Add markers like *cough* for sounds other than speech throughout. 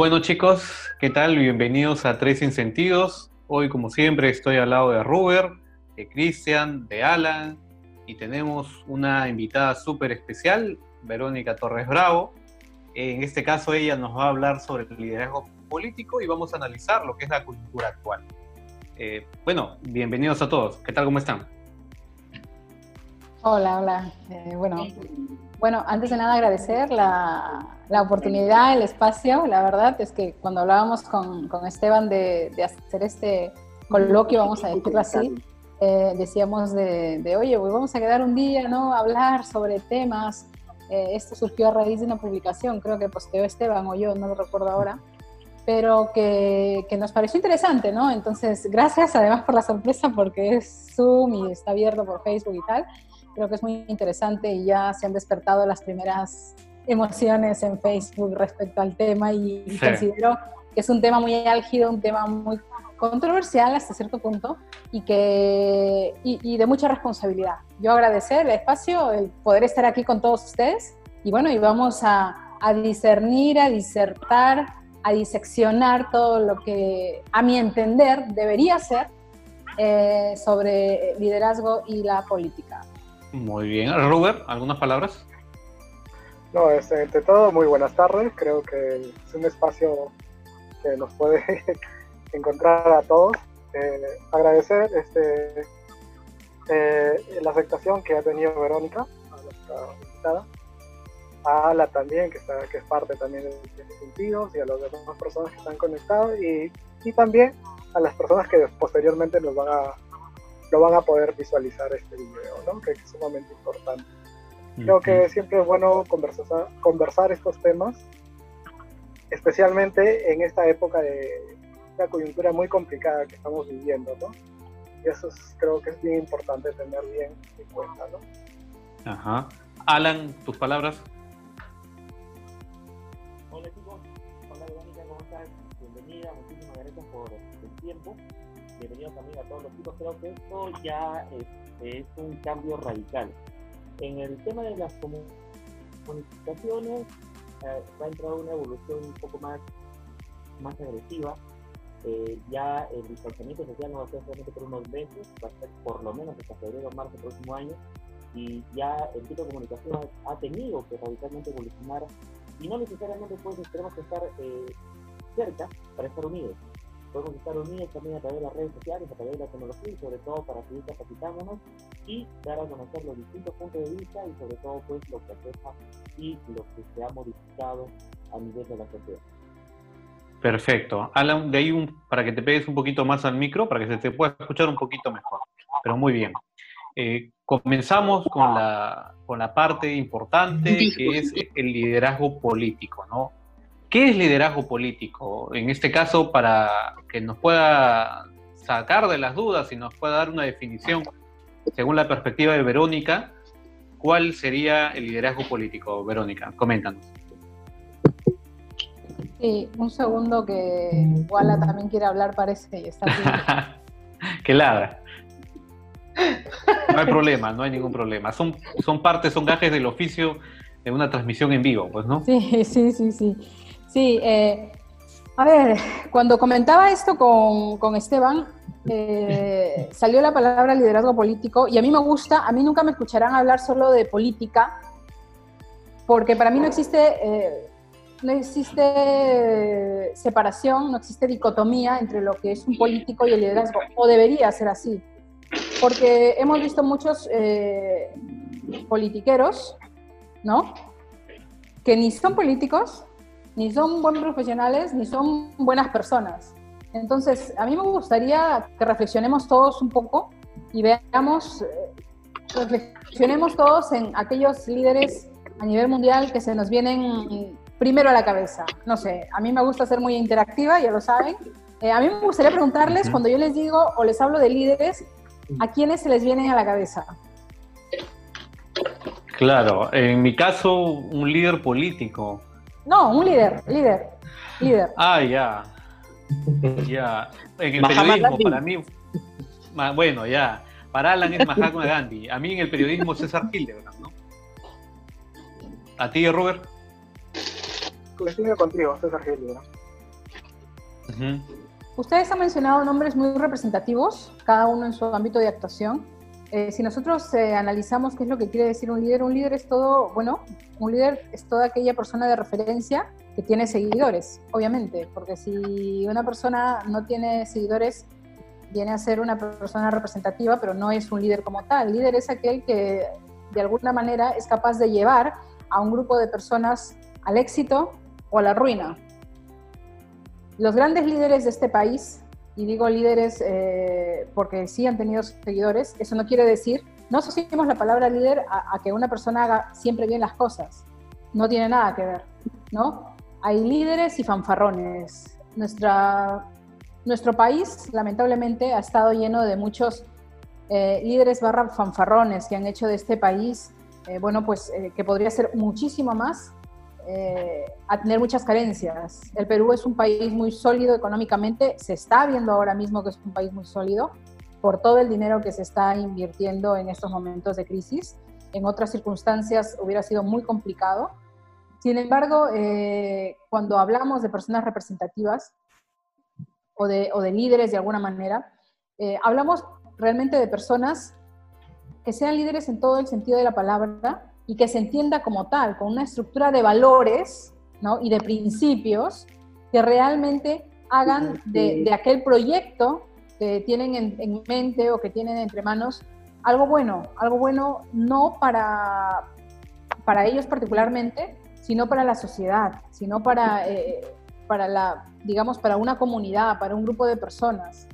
Bueno chicos, ¿qué tal? Bienvenidos a Tres Sin Sentidos. Hoy como siempre estoy al lado de Ruber, de Cristian, de Alan y tenemos una invitada súper especial, Verónica Torres Bravo. En este caso ella nos va a hablar sobre el liderazgo político y vamos a analizar lo que es la cultura actual. Eh, bueno, bienvenidos a todos. ¿Qué tal? ¿Cómo están? Hola, hola. Eh, bueno, bueno, antes de nada agradecer la, la, oportunidad, el espacio. La verdad es que cuando hablábamos con, con Esteban de, de, hacer este coloquio, vamos a decirlo así, eh, decíamos de, de, oye, pues vamos a quedar un día, ¿no? A hablar sobre temas. Eh, esto surgió a raíz de una publicación, creo que posteó Esteban o yo, no lo recuerdo ahora, pero que, que, nos pareció interesante, ¿no? Entonces, gracias además por la sorpresa, porque es Zoom y está abierto por Facebook y tal creo que es muy interesante y ya se han despertado las primeras emociones en Facebook respecto al tema y sí. considero que es un tema muy álgido, un tema muy controversial hasta cierto punto y, que, y, y, de mucha responsabilidad. Yo agradecer el espacio, el poder estar aquí con todos ustedes y bueno, y vamos a, a discernir, a disertar, a diseccionar todo lo que a mi entender debería ser eh, sobre liderazgo y la política. Muy bien. Robert, ¿algunas palabras? No, este, entre todo, muy buenas tardes. Creo que es un espacio que nos puede *laughs* encontrar a todos. Eh, agradecer este, eh, la aceptación que ha tenido Verónica, a nuestra invitada, a Ala también, que, está, que es parte también de los sentidos, y a las demás personas que están conectadas, y, y también a las personas que posteriormente nos van a lo van a poder visualizar este video, ¿no? que es sumamente importante. Creo que siempre es bueno conversar, conversar estos temas, especialmente en esta época de una coyuntura muy complicada que estamos viviendo, ¿no? Y eso es, creo que es bien importante tener bien en cuenta, ¿no? Ajá. Alan, tus palabras. Hola chicos, hola Verónica, ¿cómo estás? Bienvenida, muchísimas gracias por el tiempo bienvenidos también a todos los chicos. Creo que esto ya es, es un cambio radical. En el tema de las comunicaciones, eh, va a entrar una evolución un poco más, más agresiva. Eh, ya el distanciamiento social no va a ser solamente por unos meses, va a ser por lo menos hasta febrero o marzo del próximo año. Y ya el tipo de comunicación ha tenido que radicalmente evolucionar y no necesariamente pues tenemos que estar eh, cerca para estar unidos podemos estar unidos también a través de las redes sociales, a través de la tecnología y sobre todo para seguir capacitándonos y dar a conocer los distintos puntos de vista y sobre todo pues lo que afecta y lo que se ha modificado a nivel de la sociedad. Perfecto. Alan, de ahí un, para que te pegues un poquito más al micro, para que se te pueda escuchar un poquito mejor. Pero muy bien. Eh, comenzamos con la, con la parte importante que es el liderazgo político, ¿no? ¿Qué es liderazgo político? En este caso, para que nos pueda sacar de las dudas y nos pueda dar una definición, según la perspectiva de Verónica, ¿cuál sería el liderazgo político? Verónica, coméntanos. Sí, un segundo que Wala también quiere hablar, parece, y está *laughs* que ladra. No hay problema, no hay ningún problema. Son, son partes, son gajes del oficio de una transmisión en vivo, pues, ¿no? Sí, sí, sí, sí. Sí, eh, a ver, cuando comentaba esto con, con Esteban, eh, salió la palabra liderazgo político y a mí me gusta, a mí nunca me escucharán hablar solo de política, porque para mí no existe, eh, no existe separación, no existe dicotomía entre lo que es un político y el liderazgo, o debería ser así, porque hemos visto muchos eh, politiqueros, ¿no? Que ni son políticos, ni son buenos profesionales, ni son buenas personas. Entonces, a mí me gustaría que reflexionemos todos un poco y veamos, eh, reflexionemos todos en aquellos líderes a nivel mundial que se nos vienen primero a la cabeza. No sé, a mí me gusta ser muy interactiva, ya lo saben. Eh, a mí me gustaría preguntarles, cuando yo les digo o les hablo de líderes, ¿a quiénes se les vienen a la cabeza? Claro, en mi caso, un líder político. No, un líder, líder, líder. Ah, ya. Ya. En el periodismo, para mí, bueno, ya. Para Alan es Mahatma Gandhi. A mí en el periodismo César Hildebrand, ¿no? ¿A ti, Robert? Coincido contigo, César Hildebrand. Ustedes han mencionado nombres muy representativos, cada uno en su ámbito de actuación. Eh, si nosotros eh, analizamos qué es lo que quiere decir un líder, un líder es todo, bueno, un líder es toda aquella persona de referencia que tiene seguidores, obviamente, porque si una persona no tiene seguidores, viene a ser una persona representativa, pero no es un líder como tal. El líder es aquel que de alguna manera es capaz de llevar a un grupo de personas al éxito o a la ruina. Los grandes líderes de este país, y digo líderes eh, porque sí han tenido seguidores, eso no quiere decir, no asociemos la palabra líder a, que una persona haga siempre bien las cosas, no tiene nada que ver, ¿no? Hay líderes y fanfarrones. Nuestra nuestro país, lamentablemente, ha estado lleno de muchos eh, líderes barra fanfarrones que han hecho de este país, eh, bueno, pues que podría ser muchísimo más, a tener muchas carencias. El Perú es un país muy sólido económicamente, se está viendo ahora mismo que es un país muy sólido por todo el dinero que se está invirtiendo en estos momentos de crisis. En otras circunstancias hubiera sido muy complicado. Sin embargo, cuando hablamos de personas representativas, o de, líderes de alguna manera. Eh, hablamos realmente de personas que sean líderes en todo el sentido de la palabra y que se entienda como tal, con una estructura de valores ¿no? y de principios que realmente hagan de, aquel proyecto que tienen en, mente o que tienen entre manos algo bueno, algo bueno no para, para ellos particularmente, sino para la sociedad, sino para eh, para la, digamos, para una comunidad, para un grupo de personas.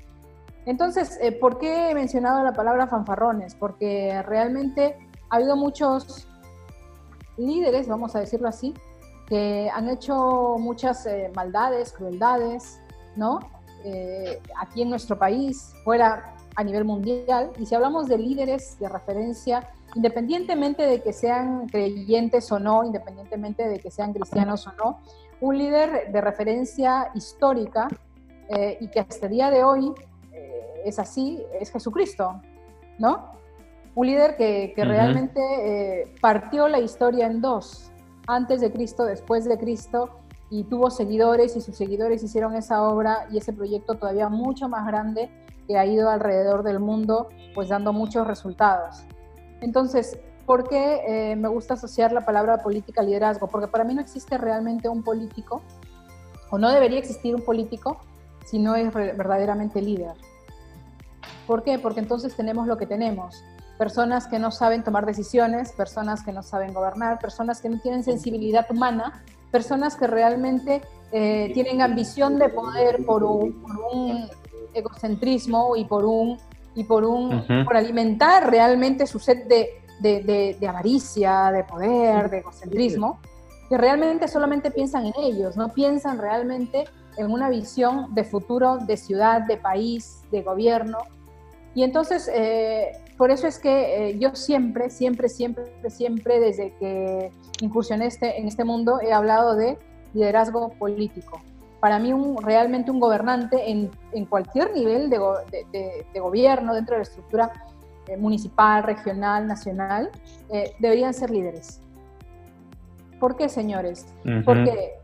Entonces, eh, ¿por qué he mencionado la palabra fanfarrones? Porque realmente ha habido muchos líderes, vamos a decirlo así, que han hecho muchas eh, maldades, crueldades, ¿no? Eh, aquí en nuestro país, fuera a nivel mundial. Y si hablamos de líderes de referencia, independientemente de que sean creyentes o no, independientemente de que sean cristianos o no, un líder de referencia histórica eh, y que hasta el día de hoy eh, es así, es Jesucristo, ¿no? Un líder que, realmente eh, partió la historia en dos, antes de Cristo, después de Cristo, y tuvo seguidores y sus seguidores hicieron esa obra y ese proyecto todavía mucho más grande que ha ido alrededor del mundo, pues dando muchos resultados. Entonces, ¿Por qué eh, me gusta asociar la palabra política al liderazgo? Porque para mí no existe realmente un político, o no debería existir un político, si no es verdaderamente líder. ¿Por qué? Porque entonces tenemos lo que tenemos. Personas que no saben tomar decisiones, personas que no saben gobernar, personas que no tienen sensibilidad humana, personas que realmente eh, tienen ambición de poder por un, egocentrismo y por un y por un por alimentar realmente su sed de, de, avaricia, de poder, de egocentrismo, que realmente solamente piensan en ellos, no piensan realmente en una visión de futuro, de ciudad, de país, de gobierno. Y entonces, eh, por eso es que eh, yo siempre, siempre, siempre, siempre, desde que incursioné este, en este mundo, he hablado de liderazgo político. Para mí, un, realmente un gobernante en, en cualquier nivel de, de, de, gobierno, dentro de la estructura eh, municipal, regional, nacional, eh, deberían ser líderes. ¿Por qué, señores? Porque,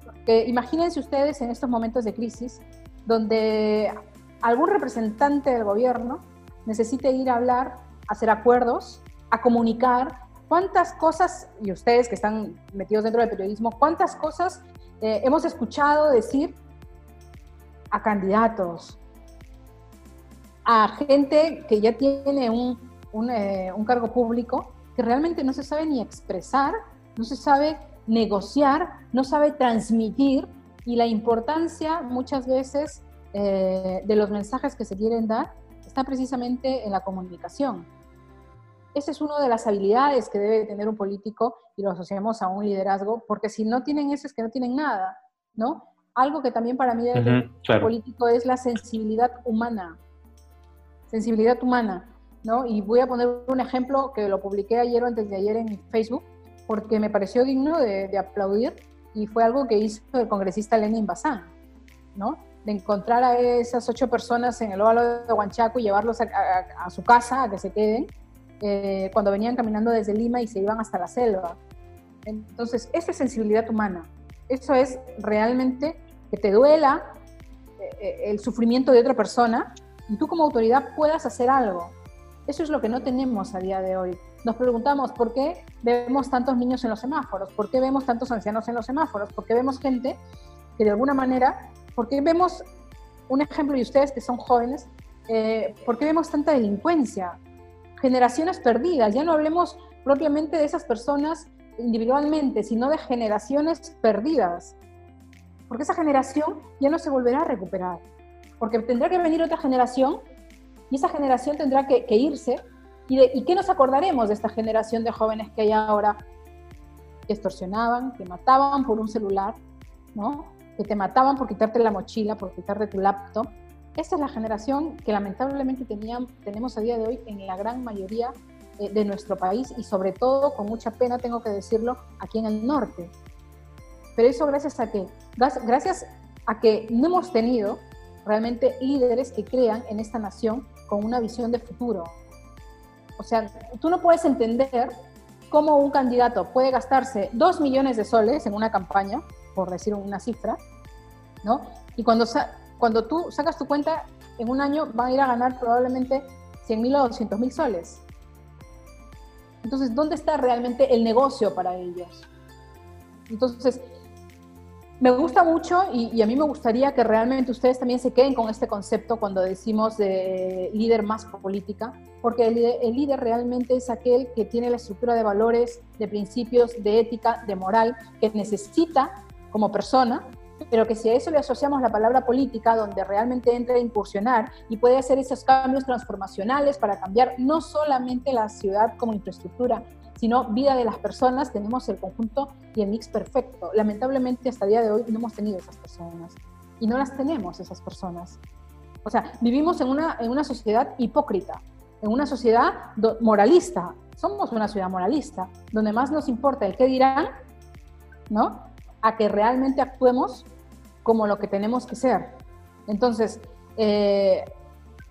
imagínense ustedes en estos momentos de crisis donde algún representante del gobierno necesite ir a hablar, a hacer acuerdos, a comunicar cuántas cosas, y ustedes que están metidos dentro del periodismo, cuántas cosas eh, hemos escuchado decir a candidatos, a gente que ya tiene un eh, un, cargo público que realmente no se sabe ni expresar, no se sabe negociar, no sabe transmitir y la importancia muchas veces eh, de los mensajes que se quieren dar está precisamente en la comunicación. Esa es una de las habilidades que debe tener un político y lo asociamos a un liderazgo, porque si no tienen eso es que no tienen nada, ¿no? Algo que también para mí debe político es la sensibilidad humana. Sensibilidad humana. Y voy a poner un ejemplo que lo publiqué ayer o antes de ayer en Facebook, porque me pareció digno de, aplaudir y fue algo que hizo el congresista Lenin Bazán, ¿no? De encontrar a esas ocho personas en el óvalo de Huanchaco y llevarlos a, su casa, a que se queden, eh, cuando venían caminando desde Lima y se iban hasta la selva. Entonces, eso es sensibilidad humana. Eso es realmente que te duela eh, el sufrimiento de otra persona y tú como autoridad puedas hacer algo. Eso es lo que no tenemos a día de hoy. Nos preguntamos por qué vemos tantos niños en los semáforos, por qué vemos tantos ancianos en los semáforos, por qué vemos gente que de alguna manera, por qué vemos, un ejemplo y ustedes que son jóvenes, eh, por qué vemos tanta delincuencia, generaciones perdidas, ya no hablemos propiamente de esas personas individualmente, sino de generaciones perdidas, porque esa generación ya no se volverá a recuperar, porque tendrá que venir otra generación y esa generación tendrá que, irse. ¿Y, ¿Y qué nos acordaremos de esta generación de jóvenes que hay ahora? Que extorsionaban, que mataban por un celular, ¿no? Que te mataban por quitarte la mochila, por quitarte tu laptop. Esta es la generación que lamentablemente tenían, tenemos a día de hoy en la gran mayoría de nuestro país y sobre todo, con mucha pena tengo que decirlo, aquí en el norte. Pero eso gracias a que, gracias a que no hemos tenido realmente líderes que crean en esta nación con una visión de futuro. O sea, tú no puedes entender cómo un candidato puede gastarse dos millones de soles en una campaña, por decir una cifra, ¿no? Y cuando, cuando tú sacas tu cuenta, en un año van a ir a ganar probablemente 100 mil o 200 mil soles. Entonces, ¿dónde está realmente el negocio para ellos? Entonces, me gusta mucho y, a mí me gustaría que realmente ustedes también se queden con este concepto cuando decimos de líder más política, porque el, el, líder realmente es aquel que tiene la estructura de valores, de principios, de ética, de moral, que necesita como persona, pero que si a eso le asociamos la palabra política, donde realmente entra a incursionar y puede hacer esos cambios transformacionales para cambiar no solamente la ciudad como infraestructura, sino vida de las personas, tenemos el conjunto y el mix perfecto. Lamentablemente hasta el día de hoy no hemos tenido esas personas y no las tenemos esas personas. O sea, vivimos en una, en una sociedad hipócrita, en una sociedad moralista. Somos una ciudad moralista, donde más nos importa el qué dirán, ¿no? A que realmente actuemos como lo que tenemos que ser. Entonces, eh,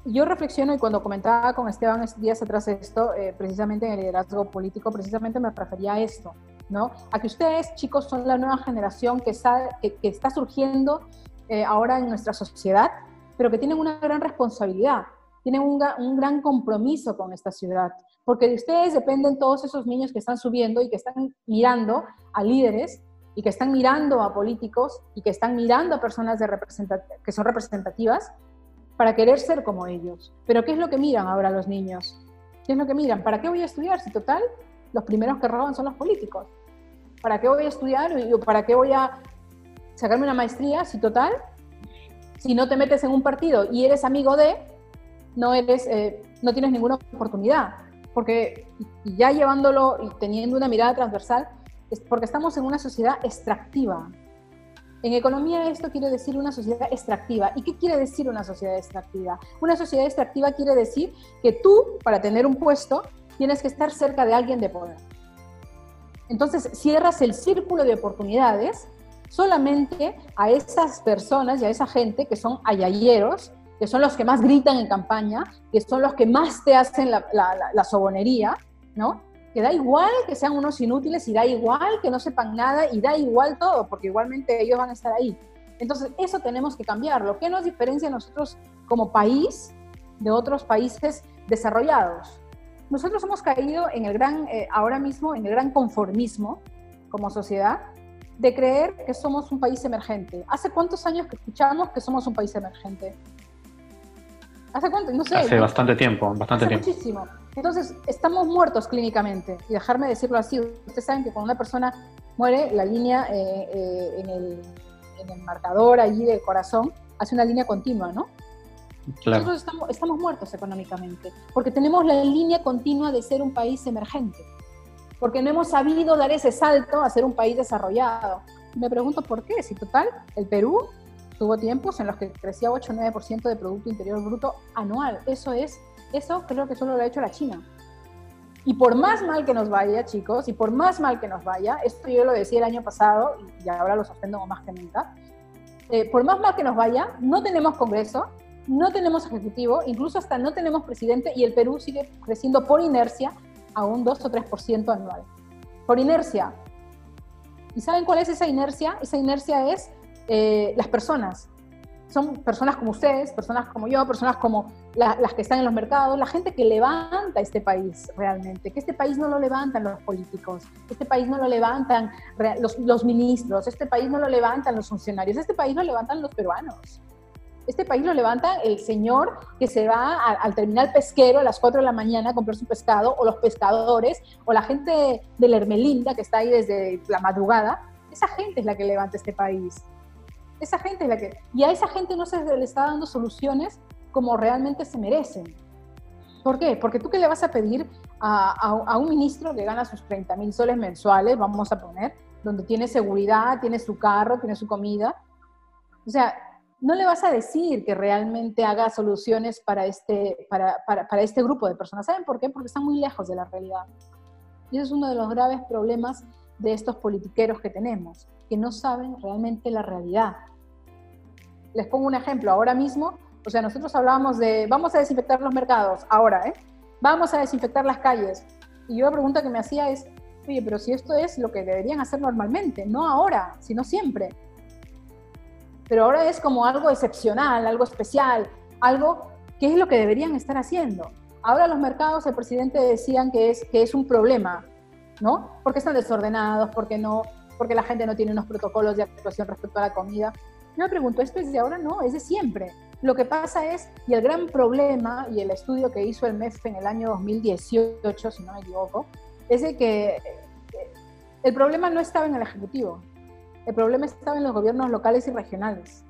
yo reflexiono y cuando comentaba con Esteban días atrás esto, eh, precisamente en el liderazgo político, precisamente me refería a esto, ¿no? A que ustedes, chicos, son la nueva generación que está, que, está surgiendo eh, ahora en nuestra sociedad, pero que tienen una gran responsabilidad, tienen un, un, gran compromiso con esta ciudad, porque de ustedes dependen todos esos niños que están subiendo y que están mirando a líderes y que están mirando a políticos y que están mirando a personas de que son representativas para querer ser como ellos. Pero ¿qué es lo que miran ahora los niños? ¿Qué es lo que miran? ¿Para qué voy a estudiar si total los primeros que roban son los políticos? ¿Para qué voy a estudiar o para qué voy a sacarme una maestría si total si no te metes en un partido y eres amigo de no eres eh, no tienes ninguna oportunidad porque ya llevándolo y teniendo una mirada transversal porque estamos en una sociedad extractiva en economía esto quiere decir una sociedad extractiva. ¿Y qué quiere decir una sociedad extractiva? Una sociedad extractiva quiere decir que tú, para tener un puesto, tienes que estar cerca de alguien de poder. Entonces cierras el círculo de oportunidades solamente a esas personas y a esa gente que son ayayeros, que son los que más gritan en campaña, que son los que más te hacen la, la sobonería, ¿no? Que da igual que sean unos inútiles y da igual que no sepan nada y da igual todo, porque igualmente ellos van a estar ahí. Entonces, eso tenemos que cambiarlo. ¿Qué nos diferencia a nosotros como país de otros países desarrollados? Nosotros hemos caído en el gran, eh, ahora mismo, en el gran conformismo como sociedad de creer que somos un país emergente. ¿Hace cuántos años que escuchamos que somos un país emergente? ¿Hace cuánto? No sé. Hace bastante tiempo, bastante tiempo. Muchísimo. Entonces, estamos muertos clínicamente. Y dejarme decirlo así, ustedes saben que cuando una persona muere, la línea eh, eh, en, el, marcador allí del corazón hace una línea continua, ¿no? Claro. Nosotros estamos, estamos muertos económicamente, porque tenemos la línea continua de ser un país emergente, porque no hemos sabido dar ese salto a ser un país desarrollado. Me pregunto por qué, si total, el Perú tuvo tiempos en los que crecía 8 o 9% de Producto Interior Bruto anual. Eso es eso creo que solo lo ha hecho la China. Y por más mal que nos vaya, chicos, y por más mal que nos vaya, esto yo lo decía el año pasado y ahora lo sostengo más que nunca, eh, por más mal que nos vaya, no tenemos Congreso, no tenemos Ejecutivo, incluso hasta no tenemos presidente y el Perú sigue creciendo por inercia a un 2 o 3% anual. Por inercia. ¿Y saben cuál es esa inercia? Esa inercia es eh, las personas. Son personas como ustedes, personas como yo, personas como las que están en los mercados, la gente que levanta este país realmente, que este país no lo levantan los políticos, este país no lo levantan los, ministros, este país no lo levantan los funcionarios, este país lo levantan los peruanos. Este país lo levanta el señor que se va al terminal pesquero a las 4 de la mañana a comprar su pescado, o los pescadores, o la gente de la Hermelinda que está ahí desde la madrugada. Esa gente es la que levanta este país. Esa gente es que... Y a esa gente no se le está dando soluciones como realmente se merecen. ¿Por qué? Porque tú qué le vas a pedir a, un ministro que gana sus 30 mil soles mensuales, vamos a poner, donde tiene seguridad, tiene su carro, tiene su comida. O sea, no le vas a decir que realmente haga soluciones para este, para, para, este grupo de personas. ¿Saben por qué? Porque están muy lejos de la realidad. Y ese es uno de los graves problemas de estos politiqueros que tenemos, que no saben realmente la realidad. Les pongo un ejemplo. Ahora mismo, o sea, nosotros hablábamos de, vamos a desinfectar los mercados, ahora, ¿eh? Vamos a desinfectar las calles. Y yo la pregunta que me hacía es, oye, pero si esto es lo que deberían hacer normalmente, no ahora, sino siempre pero ahora es como algo excepcional, algo especial, algo que es lo que deberían estar haciendo. Ahora los mercados, el presidente decían que es, que es un problema, ¿no? Porque están desordenados, porque, no, porque la gente no tiene unos protocolos de actuación respecto a la comida. Yo me pregunto, ¿esto es de ahora? No, es de siempre. Lo que pasa es, y el gran problema, y el estudio que hizo el MEF en el año 2018, si no me equivoco, es de que eh, el problema no estaba en el Ejecutivo, el problema estaba en los gobiernos locales y regionales.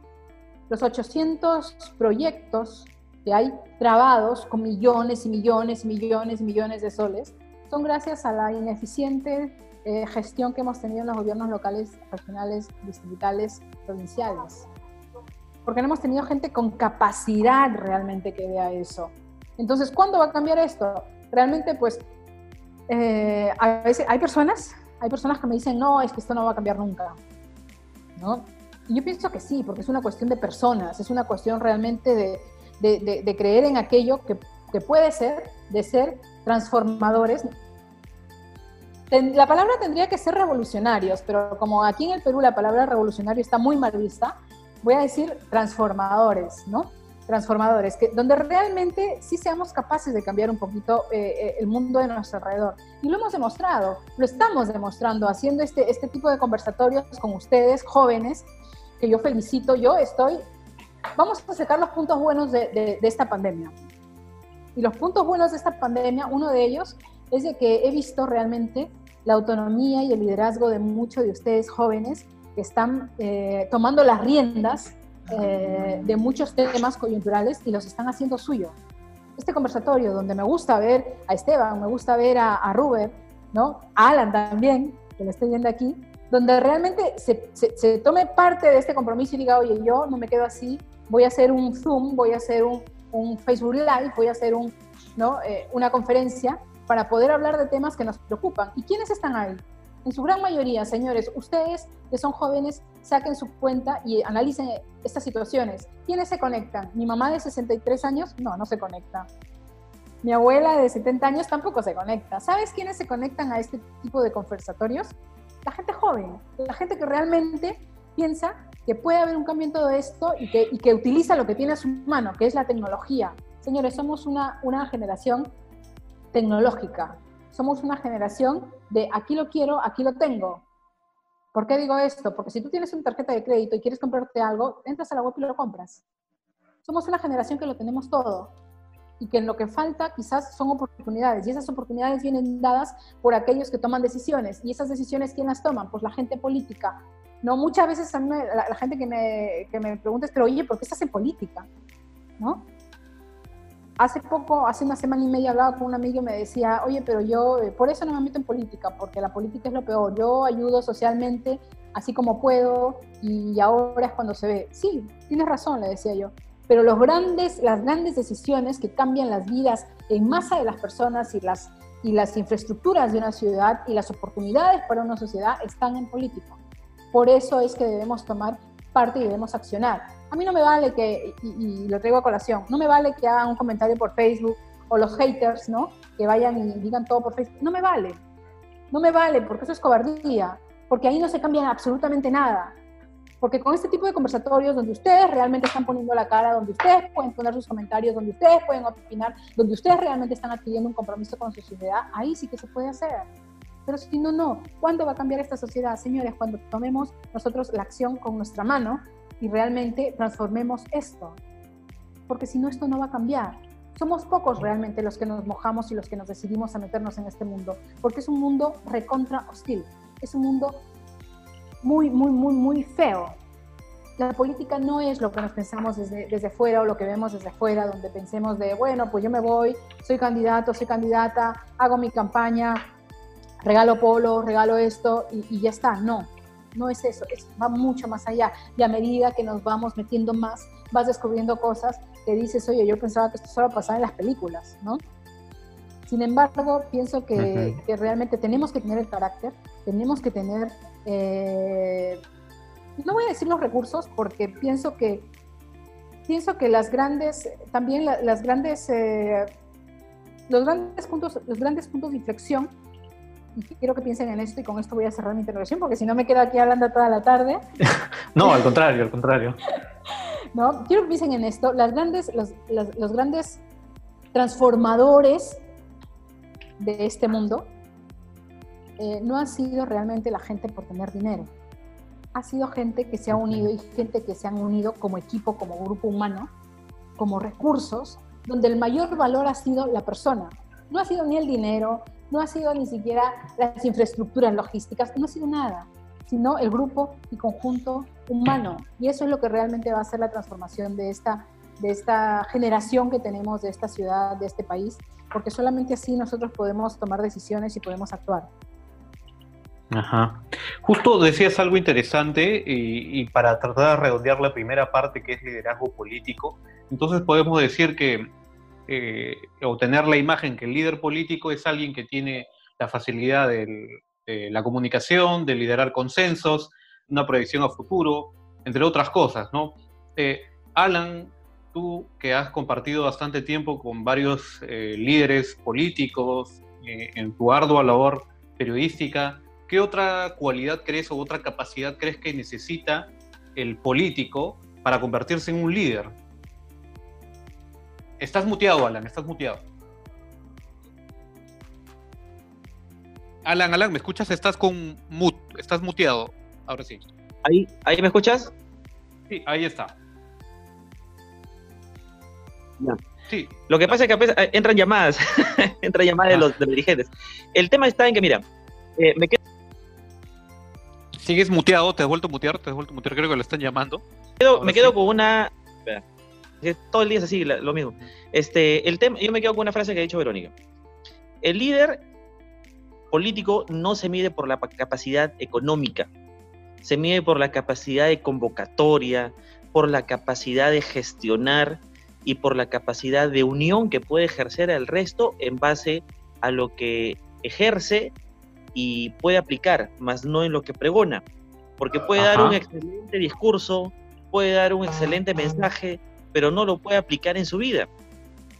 Los 800 proyectos que hay trabados con millones y millones y millones y millones de soles son gracias a la ineficiente eh, gestión que hemos tenido en los gobiernos locales, regionales, distritales, provinciales. Porque no hemos tenido gente con capacidad realmente que vea eso. Entonces, ¿cuándo va a cambiar esto? Realmente, pues, eh, a veces hay personas, hay personas que me dicen, no, es que esto no va a cambiar nunca. Y yo pienso que sí, porque es una cuestión de personas, es una cuestión realmente de, creer en aquello que, puede ser, de ser transformadores. La palabra tendría que ser revolucionarios, pero como aquí en el Perú la palabra revolucionario está muy mal vista, voy a decir transformadores, ¿no? transformadores, que, donde realmente sí seamos capaces de cambiar un poquito eh, eh, el mundo de nuestro alrededor. Y lo hemos demostrado, lo estamos demostrando haciendo este, este tipo de conversatorios con ustedes, jóvenes, que yo felicito, yo estoy, vamos a sacar los puntos buenos de, de, de esta pandemia. Y los puntos buenos de esta pandemia, uno de ellos es de que he visto realmente la autonomía y el liderazgo de muchos de ustedes jóvenes que están eh, tomando las riendas eh, de muchos temas coyunturales y los están haciendo suyo. Este conversatorio donde me gusta ver a Esteban, me gusta ver a, a ¿no? a Alan también, que lo estoy viendo aquí, donde realmente se, tome parte de este compromiso y diga, oye, yo no me quedo así, voy a hacer un Zoom, voy a hacer un, un Facebook Live, voy a hacer un, ¿no? Eh, una conferencia para poder hablar de temas que nos preocupan. ¿Y quiénes están ahí? En su gran mayoría, señores, ustedes que son jóvenes, saquen su cuenta y analicen estas situaciones. ¿Quiénes se conectan? ¿Mi mamá de 63 años? No, no se conecta. Mi abuela de 70 años tampoco se conecta. ¿Sabes quiénes se conectan a este tipo de conversatorios? La gente joven, la gente que realmente piensa que puede haber un cambio en todo esto y que, y que utiliza lo que tiene a su mano, que es la tecnología. Señores, somos una, una generación tecnológica somos una generación de aquí lo quiero, aquí lo tengo. ¿Por qué digo esto? Porque si tú tienes una tarjeta de crédito y quieres comprarte algo, entras a la web y lo compras. Somos una generación que lo tenemos todo y que en lo que falta quizás son oportunidades y esas oportunidades vienen dadas por aquellos que toman decisiones y esas decisiones ¿quién las toman? Pues la gente política. No, muchas veces la, la, gente que me, que me pregunta es, pero oye, ¿por qué estás en política? ¿No? Hace poco, hace una semana y media hablaba con un amigo y me decía, oye, pero yo eh, por eso no me meto en política, porque la política es lo peor. Yo ayudo socialmente así como puedo y ahora es cuando se ve. Sí, tienes razón, le decía yo. Pero los grandes, las grandes decisiones que cambian las vidas en masa de las personas y las, y las infraestructuras de una ciudad y las oportunidades para una sociedad están en política. Por eso es que debemos tomar parte y debemos accionar. A mí no me vale que, y, lo traigo a colación, no me vale que hagan un comentario por Facebook o los haters, ¿no? Que vayan y digan todo por Facebook. No me vale. No me vale porque eso es cobardía, porque ahí no se cambia absolutamente nada. Porque con este tipo de conversatorios donde ustedes realmente están poniendo la cara, donde ustedes pueden poner sus comentarios, donde ustedes pueden opinar, donde ustedes realmente están adquiriendo un compromiso con su sociedad, ahí sí que se puede hacer. Pero si no, no. ¿Cuándo va a cambiar esta sociedad, señores? Cuando tomemos nosotros la acción con nuestra mano y realmente transformemos esto. Porque si no, esto no va a cambiar. Somos pocos realmente los que nos mojamos y los que nos decidimos a meternos en este mundo, porque es un mundo recontra hostil. Es un mundo muy, muy, muy, muy feo. La política no es lo que nos pensamos desde, desde fuera o lo que vemos desde fuera, donde pensemos de, bueno, pues yo me voy, soy candidato, soy candidata, hago mi campaña, regalo polo, regalo esto y, ya está. No, no es eso, va mucho más allá. Y a medida que nos vamos metiendo más, vas descubriendo cosas que dices, oye, yo pensaba que esto solo pasaba en las películas, ¿no? Sin embargo, pienso que, realmente tenemos que tener el carácter, tenemos que tener, eh, no voy a decir los recursos, porque pienso que, pienso que las grandes, también las grandes, eh, los grandes puntos, los grandes puntos de inflexión *laughs* quiero que piensen en esto y con esto voy a cerrar mi intervención porque si no me quedo aquí hablando toda la tarde. *laughs* no, al contrario, al contrario. *laughs* no, quiero que piensen en esto. Las grandes, los, los grandes transformadores de este mundo eh, no ha sido realmente la gente por tener dinero. Ha sido gente que se ha unido y gente que se han unido como equipo, como grupo humano, como recursos, donde el mayor valor ha sido la persona. No ha sido ni el dinero, no ha sido ni siquiera las infraestructuras logísticas, no ha sido nada, sino el grupo y conjunto humano. Y eso es lo que realmente va a ser la transformación de esta, de esta generación que tenemos, de esta ciudad, de este país, porque solamente así nosotros podemos tomar decisiones y podemos actuar. Ajá. Justo decías algo interesante y, y, para tratar de redondear la primera parte que es liderazgo político, entonces podemos decir que eh, o tener la imagen que el líder político es alguien que tiene la facilidad de la comunicación, de liderar consensos, una proyección a futuro, entre otras cosas, ¿no? Eh, Alan, tú que has compartido bastante tiempo con varios eh, líderes políticos en tu ardua labor periodística, ¿qué otra cualidad crees o otra capacidad crees que necesita el político para convertirse en un líder? Estás muteado, Alan, estás muteado. Alan, Alan, ¿me escuchas? Estás con mute, estás muteado. Ahora sí. ¿Ahí, ahí me escuchas? Sí, ahí está. Sí. Lo que pasa es que eh, entran llamadas, *laughs* entran llamadas de, los, dirigentes. El tema está en que, mira, eh, me quedo... Sigues muteado, te has vuelto a mutear, te has vuelto a mutear, creo que lo están llamando. me quedo con una todo el día es así, lo mismo. Este, el tema, yo me quedo con una frase que ha dicho Verónica. El líder político no se mide por la capacidad económica, se mide por la capacidad de convocatoria, por la capacidad de gestionar y por la capacidad de unión que puede ejercer al resto en base a lo que ejerce y puede aplicar, más no en lo que pregona. Porque puede dar un excelente discurso, puede dar un excelente mensaje, pero no lo puede aplicar en su vida.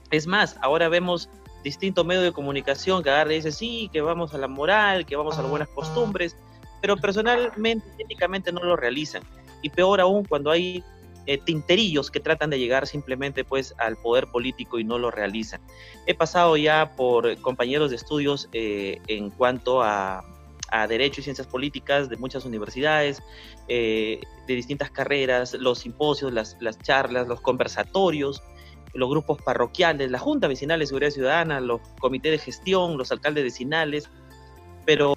Es más, ahora vemos distintos medios de comunicación que agarra y dice, sí, que vamos a la moral, que vamos a las buenas costumbres, pero personalmente, técnicamente no lo realizan. Y peor aún cuando hay eh, tinterillos que tratan de llegar simplemente pues al poder político y no lo realizan. He pasado ya por compañeros de estudios eh, en cuanto a, a Derecho y Ciencias Políticas de muchas universidades, eh, de distintas carreras, los simposios, las, charlas, los conversatorios, los grupos parroquiales, la Junta Vecinal de Seguridad Ciudadana, los comités de gestión, los alcaldes vecinales, pero...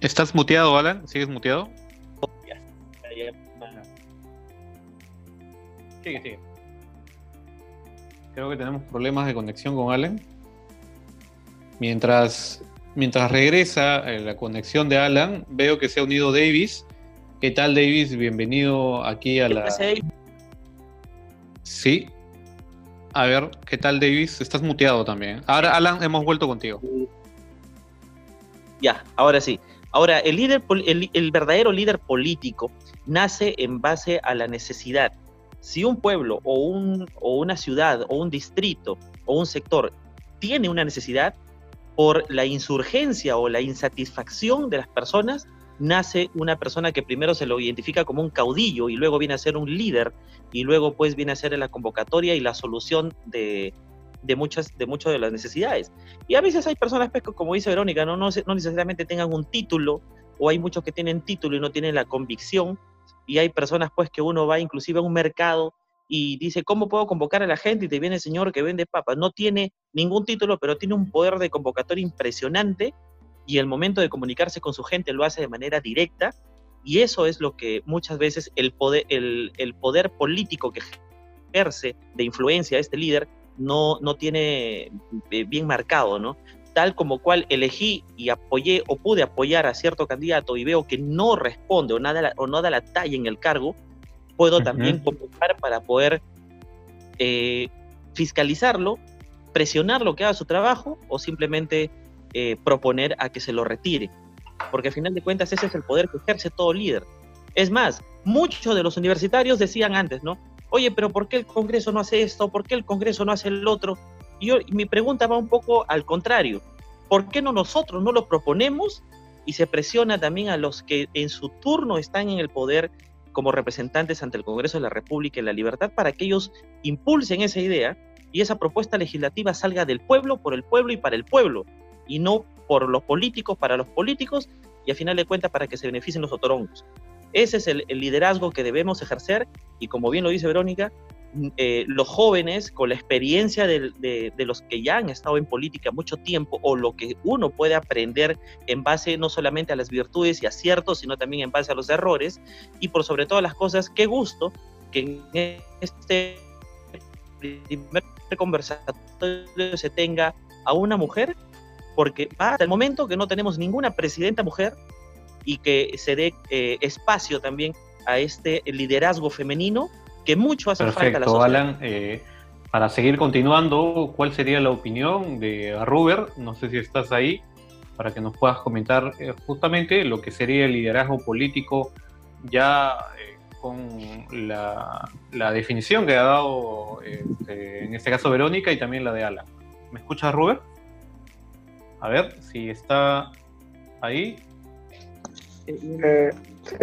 ¿Estás muteado, Alan? ¿Sigues muteado? Sigue, sigue. Creo que tenemos problemas de conexión con Alan. Mientras, mientras regresa eh, la conexión de Alan, veo que se ha unido Davis. ¿Qué tal, Davis? Bienvenido aquí a la. Sí. A ver, ¿qué tal, Davis? Estás muteado también. Ahora, Alan, hemos vuelto contigo. Ya, ahora sí. Ahora, el, líder, el, el verdadero líder político nace en base a la necesidad. Si un pueblo o, un, o una ciudad o un distrito o un sector tiene una necesidad, por la insurgencia o la insatisfacción de las personas, nace una persona que primero se lo identifica como un caudillo y luego viene a ser un líder y luego pues viene a ser la convocatoria y la solución de, de muchas de, muchas de las necesidades. Y a veces hay personas, pues, como dice Verónica, ¿no? No, no necesariamente tengan un título o hay muchos que tienen título y no tienen la convicción y hay personas pues que uno va inclusive a un mercado y dice, ¿cómo puedo convocar a la gente? Y te viene el señor que vende papas. No tiene ningún título, pero tiene un poder de convocatoria impresionante y el momento de comunicarse con su gente lo hace de manera directa y eso es lo que muchas veces el poder, el, el poder político que ejerce de influencia a este líder no, no tiene eh, bien marcado, ¿no? Tal como cual elegí y apoyé o pude apoyar a cierto candidato y veo que no responde o, nada, o no da la talla en el cargo, puedo también convocar para poder eh, fiscalizarlo, presionar lo que haga su trabajo o simplemente eh, proponer a que se lo retire. Porque al final de cuentas ese es el poder que ejerce todo líder. Es más, muchos de los universitarios decían antes, ¿no? Oye, pero ¿por qué el Congreso no hace esto? ¿Por qué el Congreso no hace el otro? Y, yo, y mi pregunta va un poco al contrario. ¿Por qué no nosotros no lo proponemos y se presiona también a los que en su turno están en el poder como representantes ante el Congreso de la República y la Libertad para que ellos impulsen esa idea y esa propuesta legislativa salga del pueblo, por el pueblo y para el pueblo, y no por los políticos, para los políticos, y a final de cuentas para que se beneficien los otorongos. Ese es el, el liderazgo que debemos ejercer y como bien lo dice Verónica, eh, los jóvenes con la experiencia de, de, los que ya han estado en política mucho tiempo o lo que uno puede aprender en base no solamente a las virtudes y aciertos, sino también en base a los errores y por sobre todas las cosas, qué gusto que en este primer conversatorio se tenga a una mujer, porque hasta el momento que no tenemos ninguna presidenta mujer y que se dé eh, espacio también a este liderazgo femenino que mucho hace falta a la sociedad. Alan, eh, para seguir continuando, ¿cuál sería la opinión de Ruber? No sé si estás ahí, para que nos puedas comentar eh, justamente lo que sería el liderazgo político ya eh, con la, definición que ha dado este, en este caso Verónica y también la de Alan. ¿Me escuchas, Ruber? A ver si está ahí.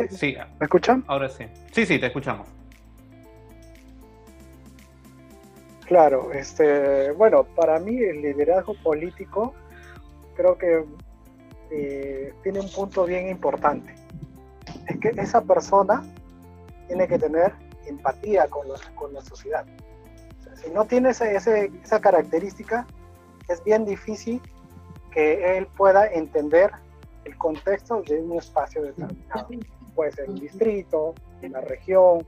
sí, ¿Me escuchan? Ahora sí. Sí, sí, te escuchamos. Claro, este, bueno, para mí el liderazgo político creo que eh, tiene un punto bien importante. Es que esa persona tiene que tener empatía con, con la sociedad. si no tiene ese, esa característica, es bien difícil que él pueda entender el contexto de un espacio determinado. Puede ser un distrito, la región,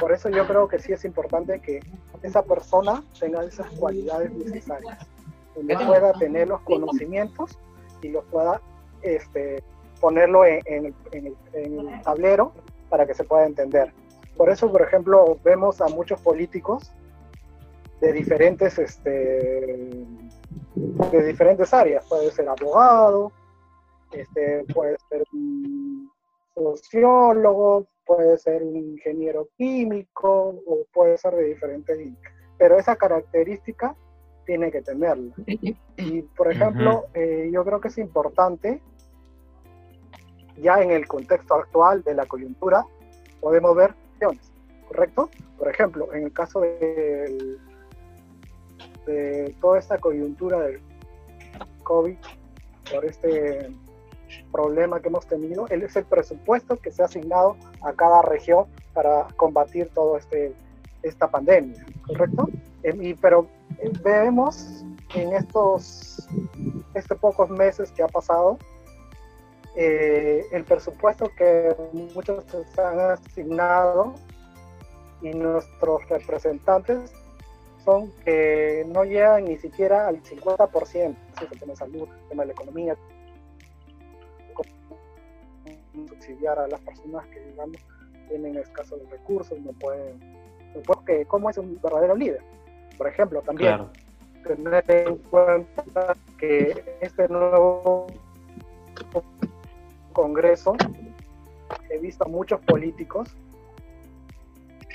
por eso yo creo que sí es importante que esa persona tenga esas cualidades necesarias, donde pueda tener los conocimientos y los pueda este, ponerlo en, el, tablero para que se pueda entender. Por eso, por ejemplo, vemos a muchos políticos de diferentes, este, de diferentes áreas. Puede ser abogado, este, puede ser sociólogo, puede ser un ingeniero químico o puede ser de diferentes pero esa característica tiene que tenerla. Y por ejemplo, eh, yo creo que es importante, ya en el contexto actual de la coyuntura, podemos ver opciones, ¿correcto? Por ejemplo, en el caso de, de toda esta coyuntura del COVID, por este problema que hemos tenido, es el presupuesto que se ha asignado a cada región para combatir toda este, esta pandemia, ¿correcto? Em, y, pero eh, vemos en estos, estos pocos meses que ha pasado, eh, el presupuesto que muchos se han asignado y nuestros representantes son que no llegan ni siquiera al 50%, el tema de salud, el tema de la economía, subsidiar a las personas que, digamos, tienen escasos recursos, no pueden, no ¿cómo es un verdadero líder? Por ejemplo, también tener en cuenta que este nuevo Congreso, he visto a muchos políticos,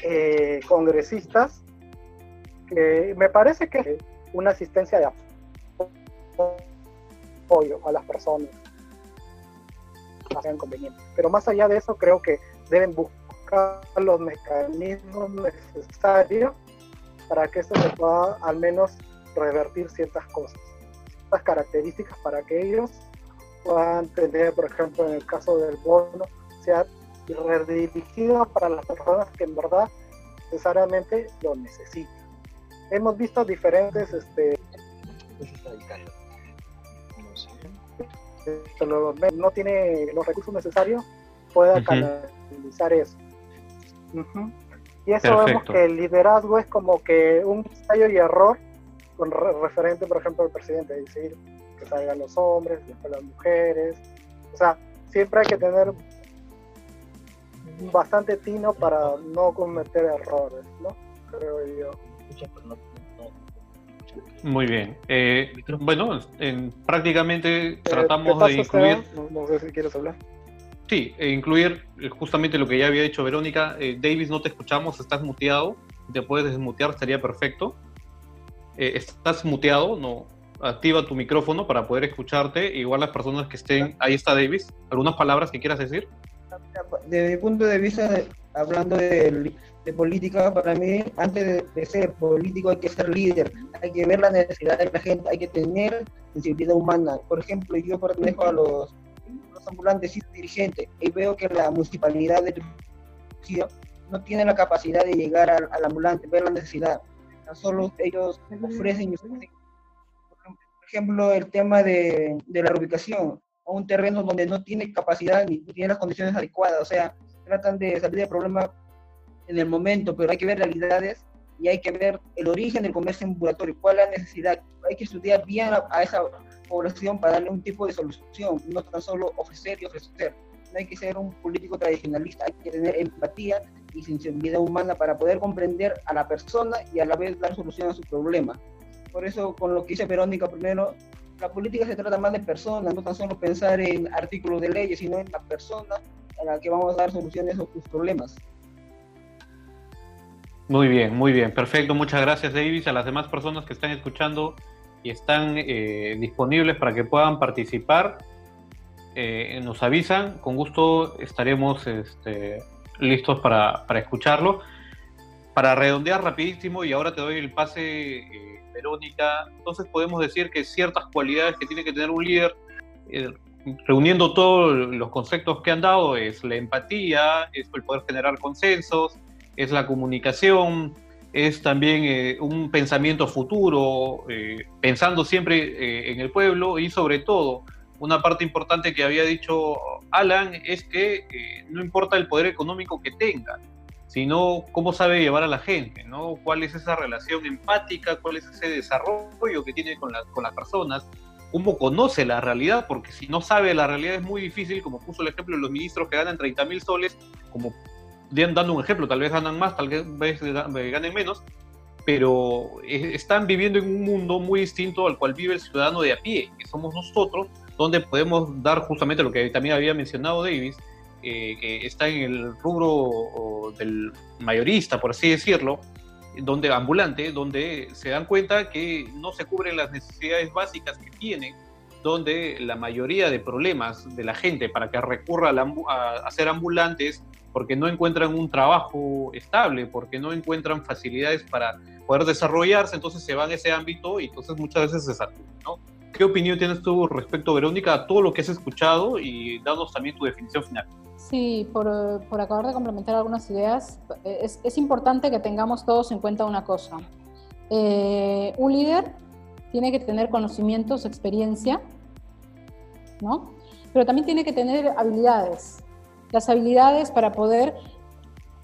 eh, congresistas, que me parece que una asistencia de apoyo a las personas sean convenientes. Pero más allá de eso, creo que deben buscar los mecanismos necesarios para que esto se pueda al menos revertir ciertas cosas, ciertas características para que ellos puedan tener, por ejemplo, en el caso del bono, sea redirigido para las personas que en verdad necesariamente lo necesitan. Hemos visto diferentes este, no tiene los recursos necesarios, pueda canalizar eso. Y eso vemos que el liderazgo es como que un ensayo y error con referente, por ejemplo, al presidente, decir que salgan los hombres, después las mujeres. O sea, siempre hay que tener bastante tino para no cometer errores, ¿no? Creo yo. Muy bien. Eh, bueno, en, prácticamente eh, tratamos de incluir... No, sé si quieres hablar. Sí, e incluir eh, justamente lo que ya había dicho Verónica. Davis, no te escuchamos, estás muteado. Te puedes desmutear, estaría perfecto. estás muteado, no. Activa tu micrófono para poder escucharte. Igual las personas que estén. Ahí está Davis. ¿Algunas palabras que quieras decir? Desde mi punto de vista, hablando de de política, para mí, antes de, ser político hay que ser líder, hay que ver la necesidad de la gente, hay que tener sensibilidad humana. Por ejemplo, yo pertenezco a los, los ambulantes y dirigentes y veo que la municipalidad de no tiene la capacidad de llegar al, ambulante, ver la necesidad. Tan solo ellos ofrecen, por ejemplo, el tema de, de la reubicación a un terreno donde no tiene capacidad ni tiene las condiciones adecuadas, o sea, tratan de salir del problema en el momento, pero hay que ver realidades y hay que ver el origen del comercio ambulatorio, cuál es la necesidad. Hay que estudiar bien a, esa población para darle un tipo de solución, no tan solo ofrecer y ofrecer. No hay que ser un político tradicionalista, hay que tener empatía y sensibilidad humana para poder comprender a la persona y a la vez dar solución a su problema. Por eso, con lo que dice Verónica primero, la política se trata más de personas, no tan solo pensar en artículos de leyes, sino en la persona a la que vamos a dar soluciones a sus problemas. Muy bien, muy bien, perfecto. Muchas gracias, Davis. A las demás personas que están escuchando y están eh, disponibles para que puedan participar, eh, nos avisan. Con gusto estaremos este, listos para, escucharlo. Para redondear rapidísimo, y ahora te doy el pase, eh, Verónica, entonces podemos decir que ciertas cualidades que tiene que tener un líder, reuniendo todos los conceptos que han dado, es la empatía, es el poder generar consensos, es la comunicación, es también eh, un pensamiento futuro, eh, pensando siempre eh, en el pueblo y sobre todo, una parte importante que había dicho Alan es que no importa el poder económico que tenga, sino cómo sabe llevar a la gente, ¿no? cuál es esa relación empática, cuál es ese desarrollo que tiene con, con las personas, cómo conoce la realidad, porque si no sabe la realidad es muy difícil, como puso el ejemplo de los ministros que ganan 30 mil soles, como dando un ejemplo, tal vez ganan más, tal vez ganen menos, pero están viviendo en un mundo muy distinto al cual vive el ciudadano de a pie, que somos nosotros, donde podemos dar justamente lo que también había mencionado Davis, eh, que está en el rubro del mayorista, por así decirlo, donde ambulante, donde se dan cuenta que no se cubren las necesidades básicas que tienen, donde la mayoría de problemas de la gente para que recurra a, a ser ambulantes porque no encuentran un trabajo estable, porque no encuentran facilidades para poder desarrollarse, entonces se van a ese ámbito y entonces muchas veces se saturan, ¿no? ¿Qué opinión tienes tú respecto, Verónica, a todo lo que has escuchado y danos también tu definición final? Sí, por, por acabar de complementar algunas ideas, es, es, importante que tengamos todos en cuenta una cosa. Eh, un líder tiene que tener conocimientos, experiencia, ¿no? Pero también tiene que tener habilidades las habilidades para poder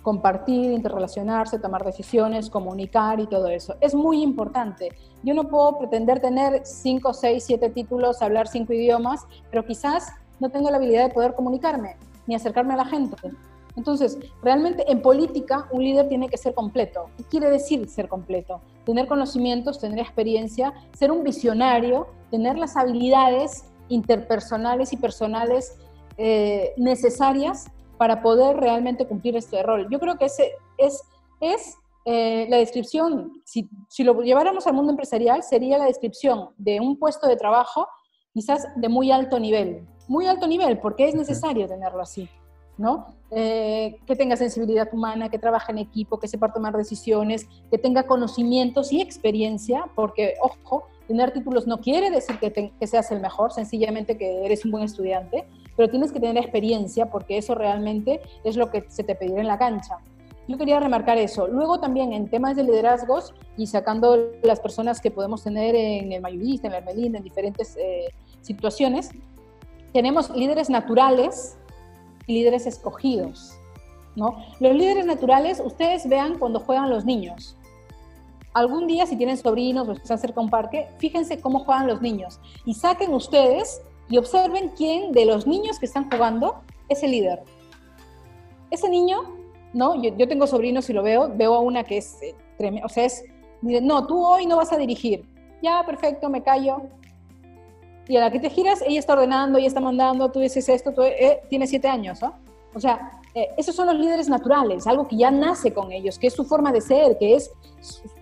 compartir, interrelacionarse, tomar decisiones, comunicar y todo eso. Es muy importante. Yo no puedo pretender tener cinco, seis, siete títulos, hablar cinco idiomas, pero quizás no tengo la habilidad de poder comunicarme ni acercarme a la gente. Entonces, realmente en política un líder tiene que ser completo. ¿Qué quiere decir ser completo? Tener conocimientos, tener experiencia, ser un visionario, tener las habilidades interpersonales y personales eh, necesarias para poder realmente cumplir este rol. Yo creo que ese es, es eh, la descripción, si, si, lo lleváramos al mundo empresarial, sería la descripción de un puesto de trabajo quizás de muy alto nivel, muy alto nivel, porque es necesario tenerlo así, ¿no? Eh, que tenga sensibilidad humana, que trabaje en equipo, que sepa tomar decisiones, que tenga conocimientos y experiencia, porque, ojo, tener títulos no quiere decir que, que seas el mejor, sencillamente que eres un buen estudiante, pero tienes que tener experiencia porque eso realmente es lo que se te pedirá en la cancha. Yo quería remarcar eso. Luego también en temas de liderazgos y sacando las personas que podemos tener en el Mayurista, en la Hermelina, en diferentes eh, situaciones, tenemos líderes naturales y líderes escogidos. ¿no? Los líderes naturales, ustedes vean cuando juegan los niños. Algún día, si tienen sobrinos o están cerca de parque, fíjense cómo juegan los niños y saquen ustedes y observen quién de los niños que están jugando es el líder. Ese niño ¿no? Yo, tengo sobrinos y lo veo, veo a una que es eh, tremenda, o sea, es, no, tú hoy no vas a dirigir. Ya, perfecto, me callo. Y a la que te giras, ella está ordenando, ella está mandando, tú dices esto, tú, eh, tiene siete años, ¿no? O sea, eh, esos son los líderes naturales, algo que ya nace con ellos, que es su forma de ser, que es,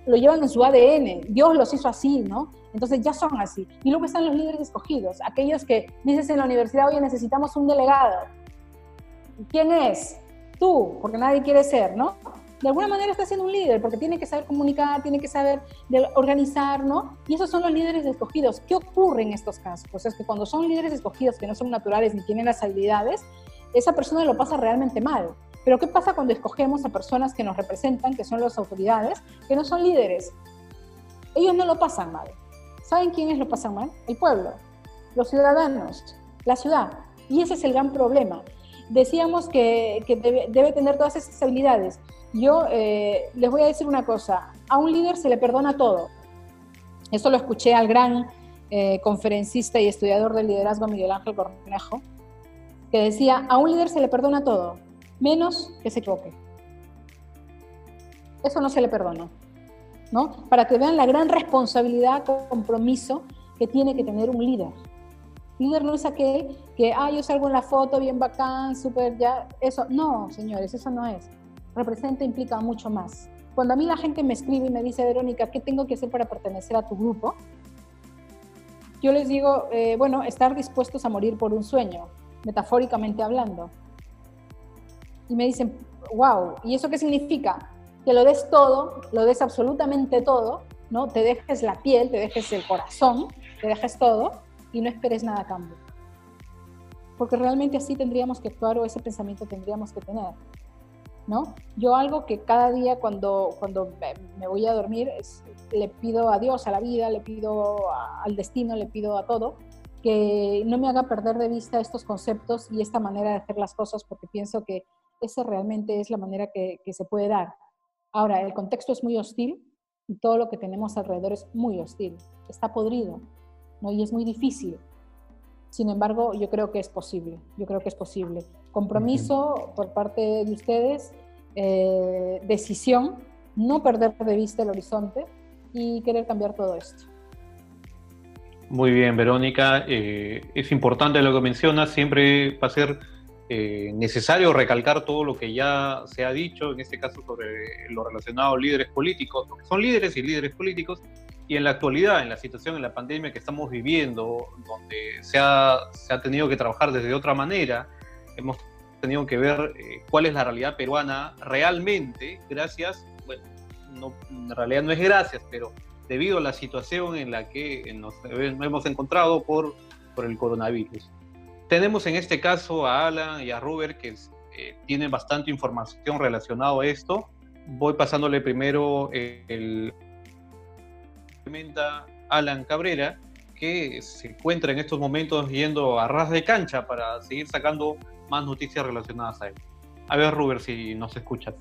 lo llevan en su ADN, Dios los hizo así, ¿no? Entonces ya son así. Y luego están los líderes escogidos, aquellos que dices en la universidad, oye, necesitamos un delegado. ¿Quién es? tú, porque nadie quiere ser, ¿no? De alguna manera está siendo un líder, porque tiene que saber comunicar, tiene que saber organizar, ¿no? Y esos son los líderes escogidos. ¿Qué ocurre en estos casos? Pues es que cuando son líderes escogidos que no son naturales ni tienen las habilidades, esa persona lo pasa realmente mal. Pero ¿qué pasa cuando escogemos a personas que nos representan, que son las autoridades, que no son líderes? Ellos no lo pasan mal. ¿Saben quiénes lo pasan mal? El pueblo, los ciudadanos, la ciudad. Y ese es el gran problema decíamos que, debe, tener todas esas habilidades. Yo eh, les voy a decir una cosa, a un líder se le perdona todo. Eso lo escuché al gran eh, conferencista y estudiador del liderazgo Miguel Ángel Cornejo, que decía, a un líder se le perdona todo, menos que se equivoque. Eso no se le perdona, ¿no? Para que vean la gran responsabilidad, compromiso que tiene que tener un líder. Líder no es aquel que, ah, yo salgo en la foto bien bacán, súper ya, eso. No, señores, eso no es. Representa implica mucho más. Cuando a mí la gente me escribe y me dice, Verónica, ¿qué tengo que hacer para pertenecer a tu grupo? Yo les digo, eh, bueno, estar dispuestos a morir por un sueño, metafóricamente hablando. Y me dicen, wow, ¿y eso qué significa? Que lo des todo, lo des absolutamente todo, ¿no? Te dejes la piel, te dejes el corazón, te dejes todo y no esperes nada a cambio. Porque realmente así tendríamos que actuar o ese pensamiento tendríamos que tener. ¿no? Yo algo que cada día cuando, cuando me voy a dormir le pido a Dios, a la vida, le pido al destino, le pido a todo, que no me haga perder de vista estos conceptos y esta manera de hacer las cosas porque pienso que esa realmente es la manera que, que se puede dar. Ahora, el contexto es muy hostil y todo lo que tenemos alrededor es muy hostil, está podrido, y es muy difícil. Sin embargo, yo creo que es posible, yo creo que es posible. Compromiso por parte de ustedes, eh, decisión, no perder de vista el horizonte y querer cambiar todo esto. Muy bien, Verónica. Eh, es importante lo que mencionas, siempre va a ser eh, necesario recalcar todo lo que ya se ha dicho, en este caso sobre lo relacionado a líderes políticos, porque son líderes y líderes políticos, y en la actualidad, en la situación, en la pandemia que estamos viviendo, donde se ha, se ha tenido que trabajar desde otra manera, hemos tenido que ver eh, cuál es la realidad peruana realmente, gracias, bueno, no, en realidad no es gracias, pero debido a la situación en la que nos hemos encontrado por, por el coronavirus. Tenemos en este caso a Alan y a Robert que eh, tienen bastante información relacionada a esto. Voy pasándole primero el, Alan Cabrera, que se encuentra en estos momentos yendo a ras de cancha para seguir sacando más noticias relacionadas a él. A ver, Ruber, si nos escuchas.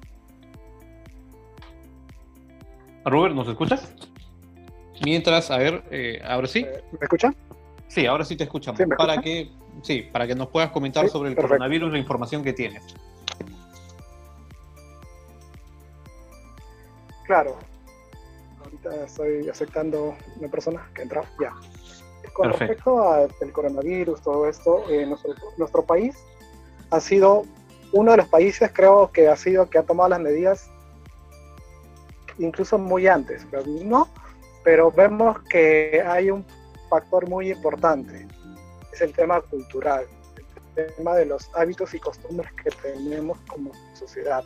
Ruber, ¿nos escuchas? Mientras, a ver, eh, ahora sí. Eh, ¿Me escuchan? Sí, ahora sí te escuchamos. para que, sí, para que nos puedas comentar sobre el coronavirus, la información que tienes. Claro, estoy aceptando una persona que entra. Ya. Con respecto al coronavirus, todo esto, eh, nuestro, nuestro país ha sido uno de los países, creo que ha sido que ha tomado las medidas incluso muy antes, pero no, pero vemos que hay un factor muy importante. Es el tema cultural, el tema de los hábitos y costumbres que tenemos como sociedad,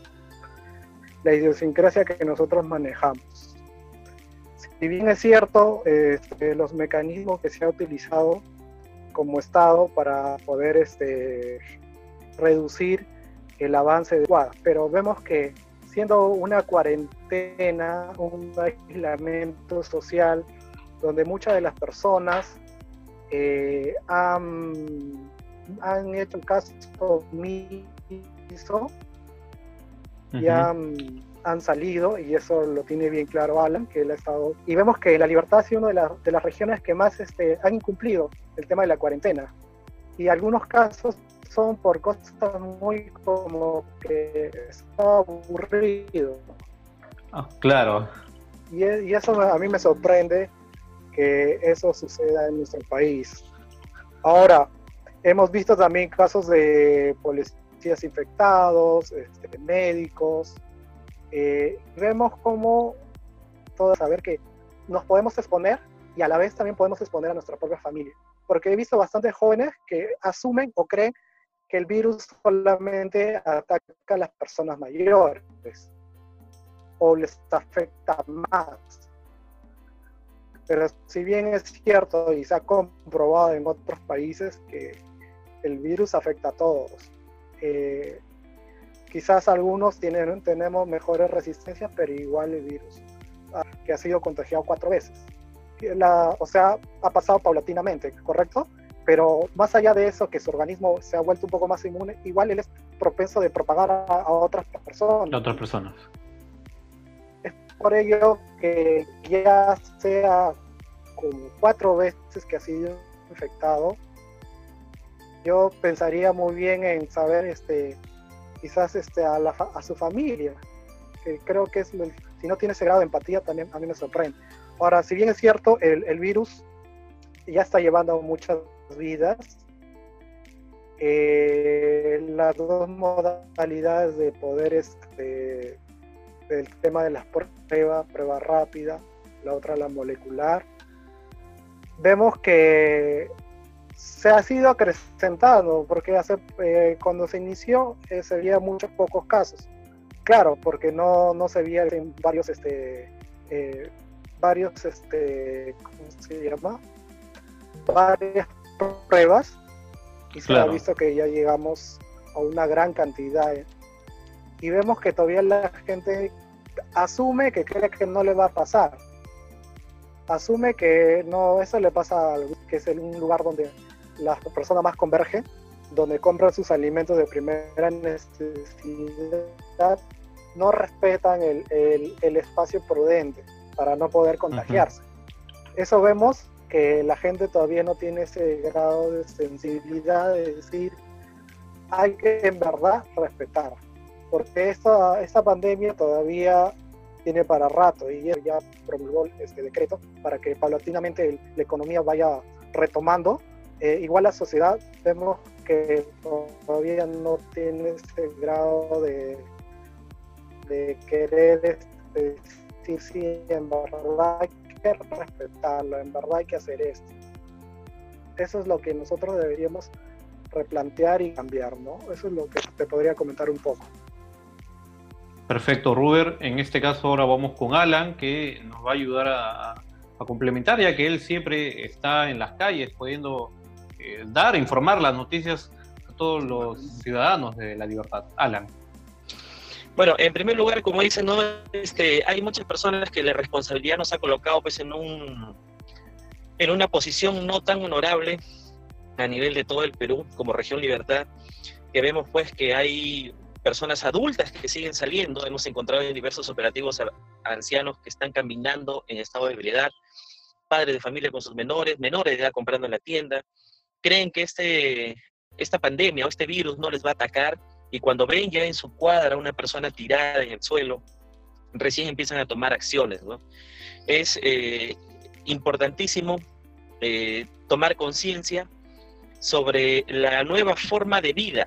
la idiosincrasia que nosotros manejamos. Si bien es cierto, este, los mecanismos que se ha utilizado como Estado para poder este, reducir el avance de Guada, pero vemos que siendo una cuarentena, un aislamiento social, donde muchas de las personas eh, han, han, hecho caso omiso y han, han, salido, y eso lo tiene bien claro Alan, que él ha estado... Y vemos que la libertad ha sido una de, las, de las regiones que más este, han incumplido el tema de la cuarentena. Y algunos casos son por cosas muy como que está aburrido. Ah, claro. Y, y, eso a mí me sorprende que eso suceda en nuestro país. Ahora, hemos visto también casos de policías infectados, este, médicos. Eh, vemos cómo todos saber que nos podemos exponer y a la vez también podemos exponer a nuestra propia familia. Porque he visto bastantes jóvenes que asumen o creen que el virus solamente ataca a las personas mayores o les afecta más. Pero si bien es cierto y se ha comprobado en otros países que el virus afecta a todos, eh, quizás algunos tienen, tenemos mejores resistencias, pero igual el virus que ha sido contagiado cuatro veces. La, o sea, ha pasado paulatinamente, ¿correcto? pero más allá de eso, que su organismo se ha vuelto un poco más inmune, igual él es propenso de propagar a, otras personas. A otras personas. Es por ello que ya sea como cuatro veces que ha sido infectado, yo pensaría muy bien en saber, este, quizás este, a, la, a su familia, que creo que es, si no tiene ese grado de empatía, también a mí me sorprende. Ahora, si bien es cierto, el, virus ya está llevando muchas vidas. Eh, las dos modalidades de poder, este, el tema de las pruebas, prueba rápida, la otra la molecular. Vemos que se ha sido acrecentando, porque hace, eh, cuando se inició eh, se veía muchos pocos casos. Claro, porque no, no se veía en varios, este, varios, este, ¿cómo se llama? Varias pruebas y se ha visto que ya llegamos a una gran cantidad. Y vemos que todavía la gente asume que cree que no le va a pasar. Asume que no, eso le pasa, que es un lugar donde las personas más convergen, donde compran sus alimentos de primera necesidad, no respetan el, el, espacio prudente para no poder contagiarse. Eso vemos que la gente todavía no tiene ese grado de sensibilidad de decir, hay que en verdad respetar, porque esta, esta pandemia todavía tiene para rato y ya promulgó este decreto para que paulatinamente la economía vaya retomando. Eh, igual la sociedad vemos que todavía no tiene ese grado de, de querer este, decir si en verdad que respetarlo, en verdad hay que hacer esto. Eso es lo que nosotros deberíamos replantear y cambiar, ¿no? Eso es lo que te podría comentar un poco. Perfecto, Ruber. En este caso ahora vamos con Alan, que nos va a ayudar a, complementar, ya que él siempre está en las calles pudiendo eh, dar, informar las noticias a todos los ciudadanos de la libertad. Alan. Bueno, en primer lugar, como dicen, ¿no? este, hay muchas personas que la responsabilidad nos ha colocado pues, en, un, en una posición no tan honorable a nivel de todo el Perú como región libertad, que vemos pues que hay personas adultas que siguen saliendo, hemos encontrado en diversos operativos ancianos que están caminando en estado de ebriedad, padres de familia con sus menores, menores de edad comprando en la tienda, creen que este, esta pandemia o este virus no les va a atacar y cuando ven ya en su cuadra una persona tirada en el suelo, recién empiezan a tomar acciones. Es eh, importantísimo eh, tomar conciencia sobre la nueva forma de vida.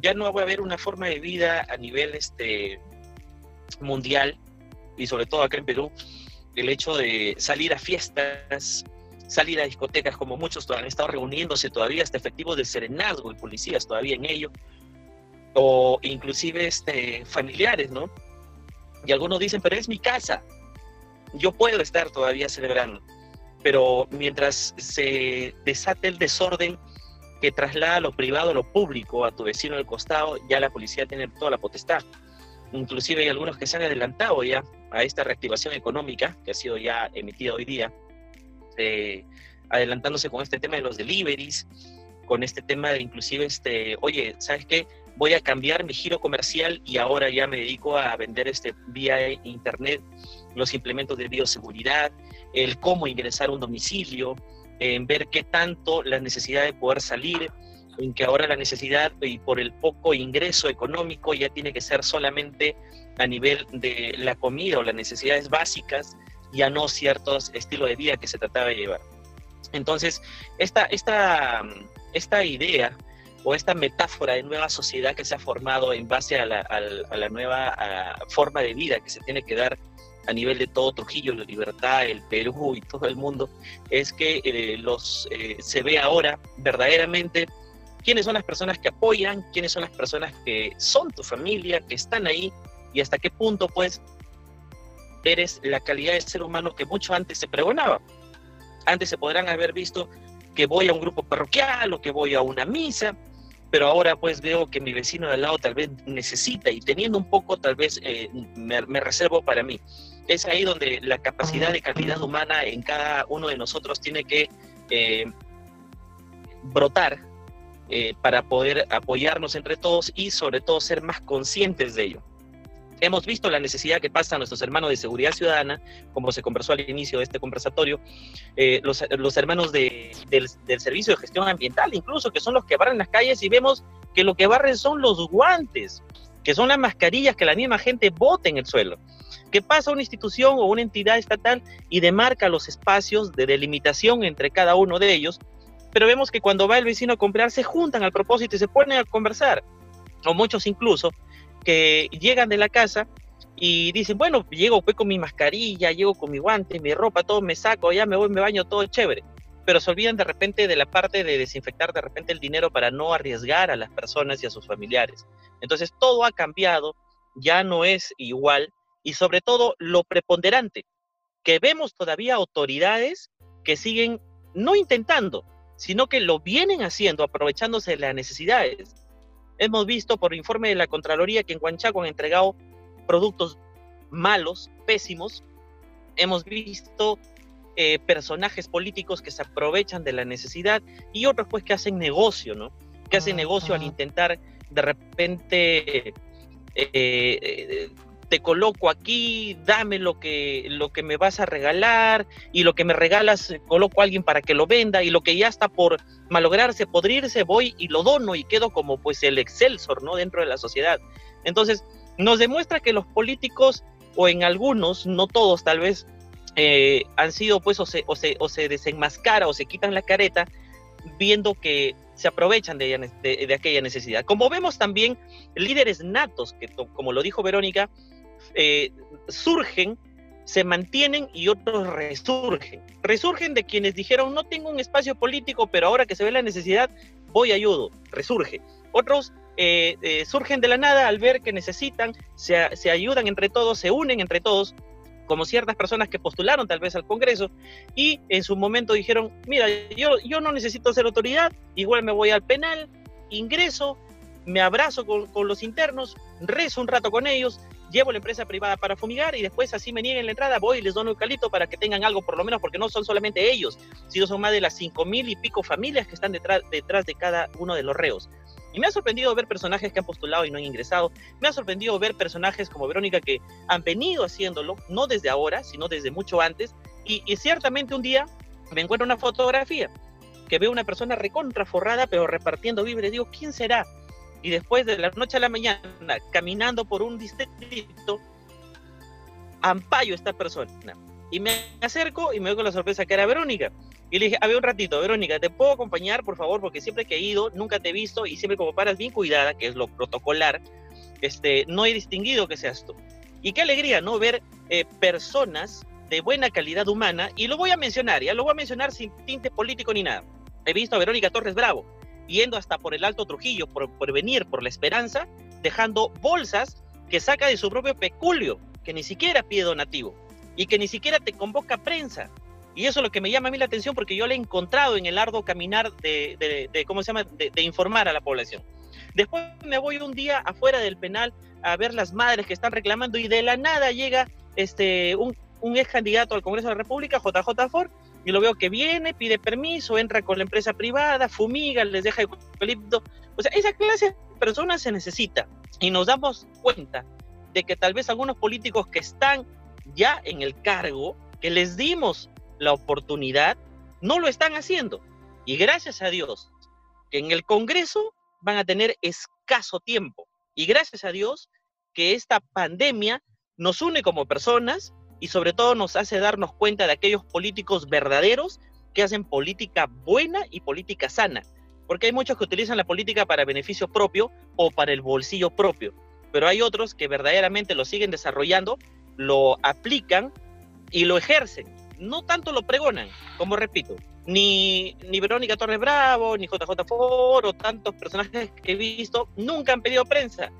Ya no va a haber una forma de vida a nivel este, mundial y sobre todo acá en Perú, el hecho de salir a fiestas, salir a discotecas como muchos han estado reuniéndose todavía, hasta efectivos del serenazgo y policías todavía en ello, o inclusive este, familiares, ¿no? Y algunos dicen, pero es mi casa, yo puedo estar todavía celebrando, pero mientras se desate el desorden que traslada lo privado a lo público, a tu vecino del costado, ya la policía tiene toda la potestad. Inclusive hay algunos que se han adelantado ya a esta reactivación económica que ha sido ya emitida hoy día, eh, adelantándose con este tema de los deliveries, con este tema de inclusive, este, oye, ¿sabes qué? Voy a cambiar mi giro comercial y ahora ya me dedico a vender este vía internet los implementos de bioseguridad, el cómo ingresar a un domicilio, en ver qué tanto la necesidad de poder salir, en que ahora la necesidad y por el poco ingreso económico ya tiene que ser solamente a nivel de la comida o las necesidades básicas, ya no ciertos estilos de vida que se trataba de llevar. Entonces, esta, esta, esta idea o esta metáfora de nueva sociedad que se ha formado en base a la, a la nueva forma de vida que se tiene que dar a nivel de todo Trujillo, la Libertad, el Perú y todo el mundo, es que eh, los, eh, se ve ahora verdaderamente quiénes son las personas que apoyan, quiénes son las personas que son tu familia, que están ahí y hasta qué punto pues eres la calidad de ser humano que mucho antes se pregonaba. Antes se podrán haber visto que voy a un grupo parroquial o que voy a una misa, pero ahora pues veo que mi vecino de al lado tal vez necesita y teniendo un poco tal vez eh, me, reservo para mí. Es ahí donde la capacidad de calidad humana en cada uno de nosotros tiene que eh, brotar eh, para poder apoyarnos entre todos y sobre todo ser más conscientes de ello. Hemos visto la necesidad que pasan nuestros hermanos de seguridad ciudadana, como se conversó al inicio de este conversatorio, eh, los, hermanos de, del, del, Servicio de Gestión Ambiental, incluso, que son los que barren las calles y vemos que lo que barren son los guantes, que son las mascarillas que la misma gente bota en el suelo. Que pasa una institución o una entidad estatal y demarca los espacios de delimitación entre cada uno de ellos, pero vemos que cuando va el vecino a comprar se juntan al propósito y se ponen a conversar, o muchos incluso que llegan de la casa y dicen, bueno, llego pues con mi mascarilla, llego con mi guante, mi ropa, todo me saco, ya me voy, me baño, todo chévere. Pero se olvidan de repente de la parte de desinfectar de repente el dinero para no arriesgar a las personas y a sus familiares. Entonces todo ha cambiado, ya no es igual y sobre todo lo preponderante, que vemos todavía autoridades que siguen no intentando, sino que lo vienen haciendo aprovechándose de las necesidades Hemos visto por informe de la Contraloría que en Huanchaco han entregado productos malos, pésimos. Hemos visto eh, personajes políticos que se aprovechan de la necesidad y otros pues que hacen negocio, ¿no? Que hacen negocio al intentar de repente eh, eh, te coloco aquí, dame lo que, lo que me vas a regalar y lo que me regalas eh, coloco a alguien para que lo venda y lo que ya está por malograrse, podrirse, voy y lo dono y quedo como pues el excelsor, ¿no? Dentro de la sociedad. Entonces, nos demuestra que los políticos, o en algunos, no todos tal vez, eh, han sido pues o se, o, se, o se desenmascara o se quitan la careta viendo que se aprovechan de, aquella necesidad. Como vemos también líderes natos, que como lo dijo Verónica, eh, surgen, se mantienen y otros resurgen. Resurgen de quienes dijeron, no tengo un espacio político, pero ahora que se ve la necesidad, voy ayudo, resurge. Otros eh, eh, surgen de la nada al ver que necesitan, se, se ayudan entre todos, se unen entre todos, como ciertas personas que postularon tal vez al Congreso y en su momento dijeron, mira, yo, yo no necesito ser autoridad, igual me voy al penal, ingreso, me abrazo con, con los internos, rezo un rato con ellos, llevo la empresa privada para fumigar y después así me nieguen la entrada, voy y les un eucalipto para que tengan algo por lo menos, porque no son solamente ellos, sino son más de las cinco mil y pico familias que están detrás, detrás de cada uno de los reos. Y me ha sorprendido ver personajes que han postulado y no han ingresado. Me ha sorprendido ver personajes como Verónica que han venido haciéndolo, no desde ahora, sino desde mucho antes. Y, y ciertamente un día me encuentro una fotografía que veo una persona recontra forrada, pero repartiendo víveres. Digo, ¿quién será? Y después de la noche a la mañana, caminando por un distrito, ampayo esta persona. Y me acerco y me doy con la sorpresa que era Verónica. Y le dije, a ver un ratito, Verónica, ¿te puedo acompañar, por favor? Porque siempre que he ido, nunca te he visto y siempre como paras bien cuidada, que es lo protocolar, este, no he distinguido que seas tú. Y qué alegría, ¿no? Ver eh, personas de buena calidad humana, y lo voy a mencionar, ya lo voy a mencionar sin tinte político ni nada. He visto a Verónica Torres Bravo yendo hasta por el Alto Trujillo, por, por venir, por la esperanza, dejando bolsas que saca de su propio peculio, que ni siquiera pide donativo y que ni siquiera te convoca prensa. Y eso es lo que me llama a mí la atención porque yo le he encontrado en el arduo caminar de, de, ¿cómo se llama?, de, informar a la población. Después me voy un día afuera del penal a ver las madres que están reclamando y de la nada llega este, un, un ex candidato al Congreso de la República, JJ Ford, y lo veo que viene, pide permiso, entra con la empresa privada, fumiga, les deja eucalipto. O sea, esa clase de personas se necesita. Y nos damos cuenta de que tal vez algunos políticos que están ya en el cargo, que les dimos la oportunidad, no lo están haciendo. Y gracias a Dios, que en el Congreso van a tener escaso tiempo. Y gracias a Dios que esta pandemia nos une como personas y sobre todo nos hace darnos cuenta de aquellos políticos verdaderos que hacen política buena y política sana. Porque hay muchos que utilizan la política para beneficio propio o para el bolsillo propio, pero hay otros que verdaderamente lo siguen desarrollando, lo aplican y lo ejercen. No tanto lo pregonan, como repito, ni, ni Verónica Torres Bravo, ni JJ Ford o tantos personajes que he visto nunca han pedido prensa,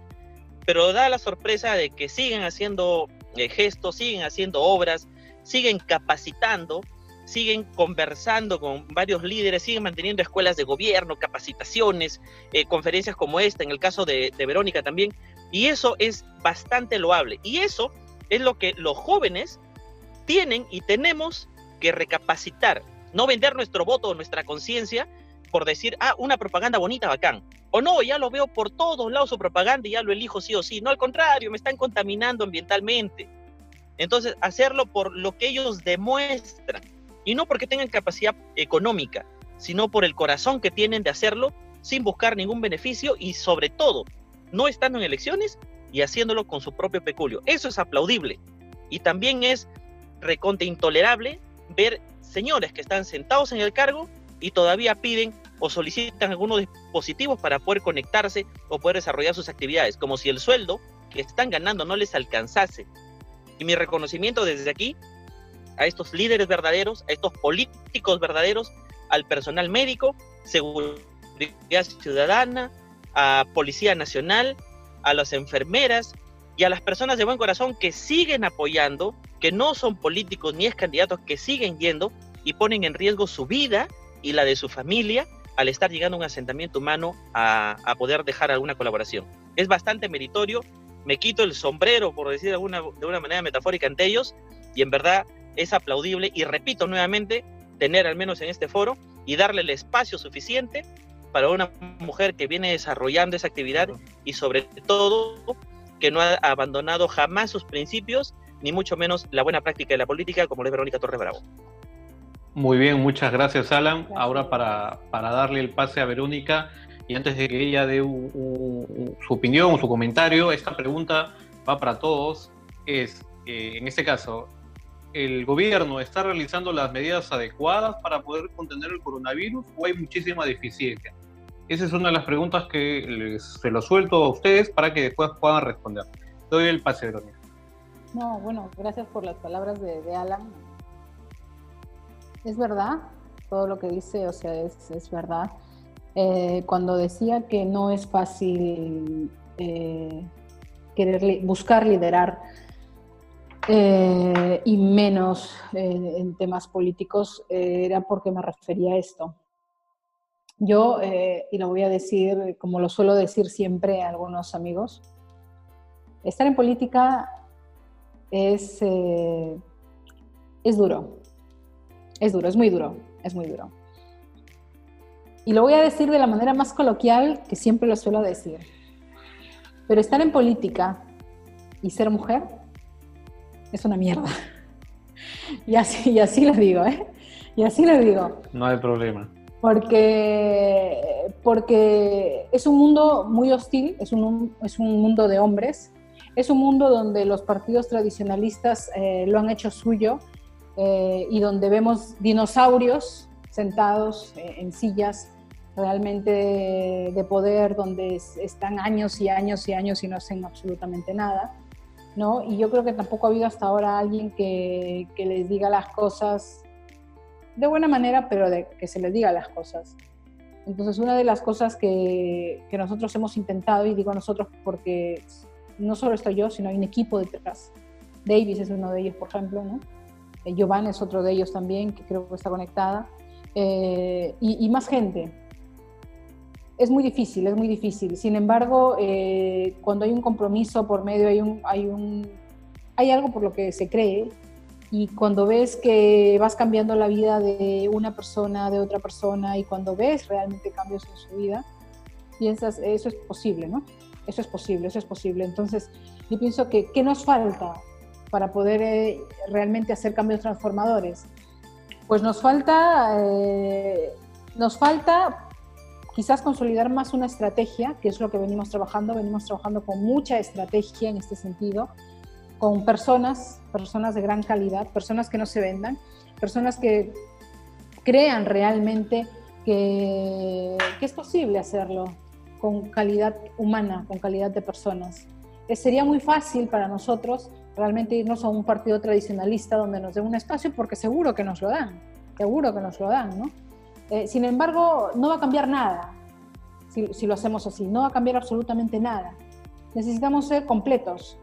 pero da la sorpresa de que siguen haciendo gestos, siguen haciendo obras, siguen capacitando, siguen conversando con varios líderes, siguen manteniendo escuelas de gobierno, capacitaciones, eh, conferencias como esta, en el caso de, de Verónica también, y eso es bastante loable. Y eso es lo que los jóvenes tienen y tenemos que recapacitar, no vender nuestro voto o nuestra conciencia por decir, ah, una propaganda bonita, bacán. O no, ya lo veo por todos lados su propaganda y ya lo elijo sí o sí. No, al contrario, me están contaminando ambientalmente. Entonces, hacerlo por lo que ellos demuestran. Y no porque tengan capacidad económica, sino por el corazón que tienen de hacerlo sin buscar ningún beneficio y sobre todo, no estando en elecciones y haciéndolo con su propio peculio. Eso es aplaudible. Y también es reconte intolerable ver señores que están sentados en el cargo y todavía piden o solicitan algunos dispositivos para poder conectarse o poder desarrollar sus actividades, como si el sueldo que están ganando no les alcanzase. Y mi reconocimiento desde aquí a estos líderes verdaderos, a estos políticos verdaderos, al personal médico, seguridad ciudadana, a Policía Nacional, a las enfermeras y a las personas de buen corazón que siguen apoyando, que no son políticos ni es candidatos, que siguen yendo y ponen en riesgo su vida y la de su familia al estar llegando a un asentamiento humano a, a, poder dejar alguna colaboración. Es bastante meritorio, me quito el sombrero, por decir de alguna, de una manera metafórica, ante ellos, y en verdad es aplaudible, y repito nuevamente, tener al menos en este foro y darle el espacio suficiente para una mujer que viene desarrollando esa actividad y sobre todo que no ha abandonado jamás sus principios, ni mucho menos la buena práctica de la política, como es Verónica Torres Bravo. Muy bien, muchas gracias Alan. Ahora para, para, darle el pase a Verónica y antes de que ella dé un, un, su opinión o su comentario, esta pregunta va para todos. Es, eh, en este caso, ¿el gobierno está realizando las medidas adecuadas para poder contener el coronavirus o hay muchísima deficiencia? Esa es una de las preguntas que les, se lo suelto a ustedes para que después puedan responder. Doy el pase, Verónica. No, bueno, gracias por las palabras de, de Alan es verdad, todo lo que dice, o sea, es, es verdad. Eh, cuando decía que no es fácil eh, querer buscar liderar eh, y menos en temas políticos, era porque me refería a esto. Yo, y lo voy a decir como lo suelo decir siempre a algunos amigos, estar en política es, es duro, es duro, es muy duro, es muy duro. Y lo voy a decir de la manera más coloquial que siempre lo suelo decir. Pero estar en política y ser mujer es una mierda. *laughs* Y así, y así lo digo, ¿eh? Y así lo digo. No hay problema. Porque, porque es un mundo muy hostil, es un, es un mundo de hombres, es un mundo donde los partidos tradicionalistas eh, lo han hecho suyo eh, y donde vemos dinosaurios sentados eh, en sillas realmente de, de, poder, donde están años y años y años y no hacen absolutamente nada. ¿no? Y yo creo que tampoco ha habido hasta ahora alguien que, que les diga las cosas de buena manera, pero de que se les diga las cosas. Entonces, una de las cosas que, que, nosotros hemos intentado, y digo nosotros porque no solo estoy yo, sino hay un equipo detrás. Davis es uno de ellos, por ejemplo, ¿no? Eh, Giovanni es otro de ellos también, que creo que está conectada, eh, y, y, más gente. Es muy difícil, es muy difícil. Sin embargo, eh, cuando hay un compromiso por medio, hay, un, hay, un, hay algo por lo que se cree, y cuando ves que vas cambiando la vida de una persona, de otra persona, y cuando ves realmente cambios en su vida, piensas, eso es posible, ¿no? Eso es posible, eso es posible. Entonces, yo pienso que, ¿qué nos falta para poder eh, realmente hacer cambios transformadores? Pues nos falta, eh, nos falta quizás consolidar más una estrategia, que es lo que venimos trabajando, venimos trabajando con mucha estrategia en este sentido, con personas, personas de gran calidad, personas que no se vendan, personas que crean realmente que, que es posible hacerlo con calidad humana, con calidad de personas. Eh, sería muy fácil para nosotros realmente irnos a un partido tradicionalista donde nos den un espacio porque seguro que nos lo dan, seguro que nos lo dan, ¿no? Eh, sin embargo, no va a cambiar nada si, lo hacemos así, no va a cambiar absolutamente nada. Necesitamos ser completos,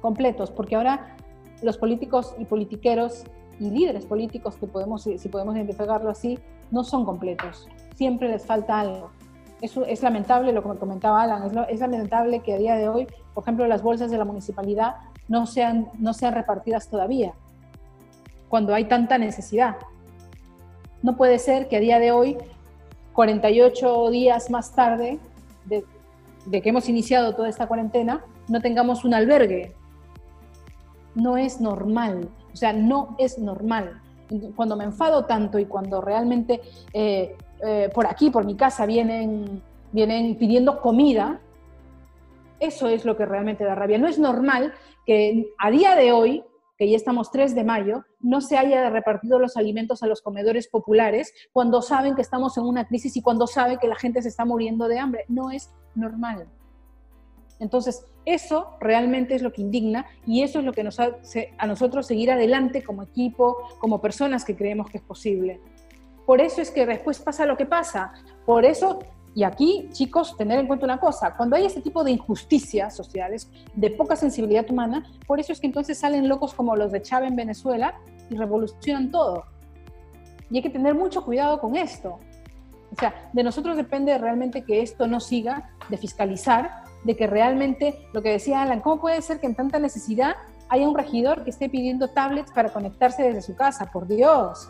completos, porque ahora los políticos y politiqueros y líderes políticos, que podemos, si podemos identificarlo así, no son completos. Siempre les falta algo. Eso es lamentable lo que me comentaba Alan, es, es, lamentable que a día de hoy, por ejemplo, las bolsas de la municipalidad no sean, no sean repartidas todavía, cuando hay tanta necesidad. No puede ser que a día de hoy, 48 días más tarde de, que hemos iniciado toda esta cuarentena, no tengamos un albergue no es normal, o sea, no es normal. Cuando me enfado tanto y cuando realmente eh, eh, por aquí, por mi casa, vienen, vienen pidiendo comida, eso es lo que realmente da rabia. No es normal que a día de hoy, que ya estamos 3 de mayo, no se haya repartido los alimentos a los comedores populares cuando saben que estamos en una crisis y cuando saben que la gente se está muriendo de hambre. No es normal. Entonces, eso realmente es lo que indigna y eso es lo que nos hace a nosotros seguir adelante como equipo, como personas que creemos que es posible. Por eso es que después pasa lo que pasa. Por eso, y aquí, chicos, tener en cuenta una cosa, cuando hay este tipo de injusticias sociales, de poca sensibilidad humana, por eso es que entonces salen locos como los de Chávez en Venezuela y revolucionan todo. Y hay que tener mucho cuidado con esto. O sea, de nosotros depende realmente que esto no siga de fiscalizar de que realmente, lo que decía Alan, ¿cómo puede ser que en tanta necesidad haya un regidor que esté pidiendo tablets para conectarse desde su casa? Por Dios.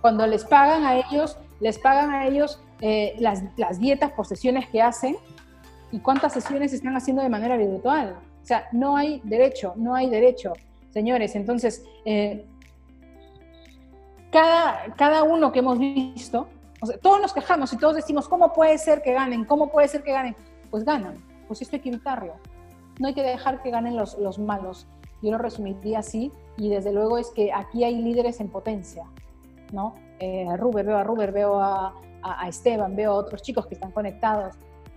Cuando les pagan a ellos, les pagan a ellos eh, las, dietas por sesiones que hacen y cuántas sesiones están haciendo de manera virtual. O sea, no hay derecho, no hay derecho. Señores, entonces, eh, cada, cada uno que hemos visto, o sea, todos nos quejamos y todos decimos, ¿cómo puede ser que ganen? ¿Cómo puede ser que ganen? pues ganan. Pues esto hay que evitarlo. No hay que dejar que ganen los, los malos. Yo lo resumiría así y desde luego es que aquí hay líderes en potencia, ¿no? Eh, Ruber, veo a Ruber, veo a, a, a, Esteban, veo a otros chicos que están conectados.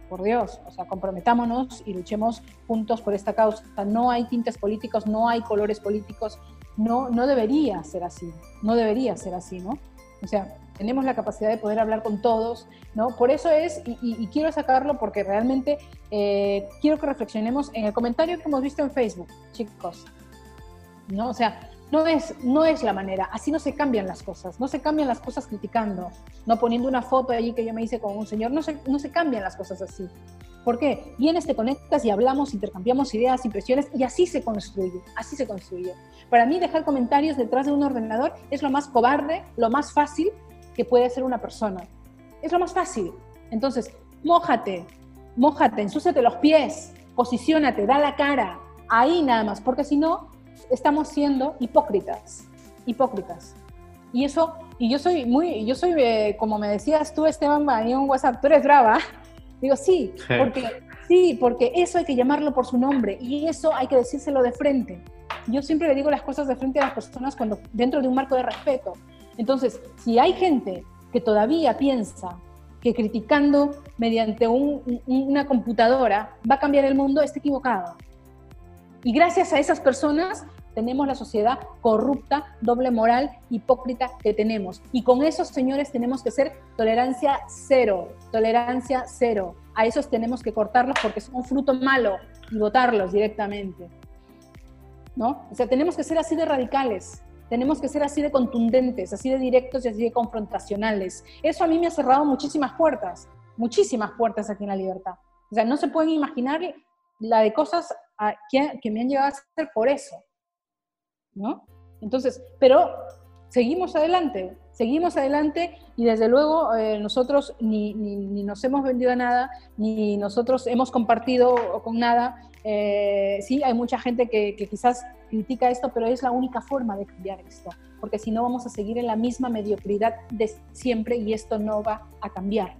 Por Dios, o sea, comprometámonos y luchemos juntos por esta causa. No hay tintes políticos, no hay colores políticos, no, no debería ser así, no debería ser así, ¿no? O sea, tenemos la capacidad de poder hablar con todos, ¿no? Por eso es, y, y, y quiero sacarlo porque realmente eh, quiero que reflexionemos en el comentario que hemos visto en Facebook, chicos, ¿no? O sea, no es, no es la manera, así no se cambian las cosas, no se cambian las cosas criticando, no poniendo una foto allí que yo me hice con un señor, no se, no se cambian las cosas así. ¿Por qué? Vienes, te conectas y hablamos, intercambiamos ideas, impresiones y así se construye, así se construye. Para mí dejar comentarios detrás de un ordenador es lo más cobarde, lo más fácil que puede hacer una persona. Es lo más fácil. Entonces, mójate, mójate, ensúciate los pies, posiciónate, da la cara, ahí nada más, porque si no, estamos siendo hipócritas, hipócritas. Y eso, y yo soy muy, yo soy, eh, como me decías tú, Esteban, en WhatsApp, tú eres brava. Digo, sí, sí, porque, sí, porque eso hay que llamarlo por su nombre y eso hay que decírselo de frente. Yo siempre le digo las cosas de frente a las personas cuando, dentro de un marco de respeto. Entonces, si hay gente que todavía piensa que criticando mediante un, una computadora va a cambiar el mundo, está equivocado. Y gracias a esas personas tenemos la sociedad corrupta, doble moral, hipócrita que tenemos. Y con esos señores tenemos que ser tolerancia cero, tolerancia cero. A esos tenemos que cortarlos porque son un fruto malo y votarlos directamente. ¿No? O sea, tenemos que ser así de radicales, tenemos que ser así de contundentes, así de directos y así de confrontacionales. Eso a mí me ha cerrado muchísimas puertas, muchísimas puertas aquí en la libertad. O sea, no se pueden imaginar la de cosas que, que me han llevado a hacer por eso. ¿no? Entonces, pero seguimos adelante, seguimos adelante y desde luego eh, nosotros ni, ni, nos hemos vendido a nada, ni nosotros hemos compartido con nada. Eh, sí, hay mucha gente que, que, quizás critica esto, pero es la única forma de cambiar esto, porque si no vamos a seguir en la misma mediocridad de siempre y esto no va a cambiar.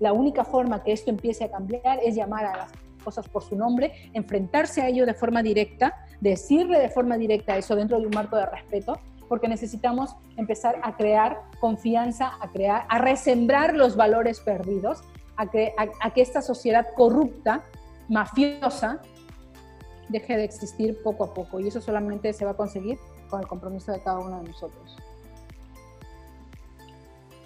La única forma que esto empiece a cambiar es llamar a las cosas por su nombre, enfrentarse a ello de forma directa, decirle de forma directa eso dentro de un marco de respeto, porque necesitamos empezar a crear confianza, a crear, a resembrar los valores perdidos, a que, a que esta sociedad corrupta, mafiosa, deje de existir poco a poco. Y eso solamente se va a conseguir con el compromiso de cada uno de nosotros.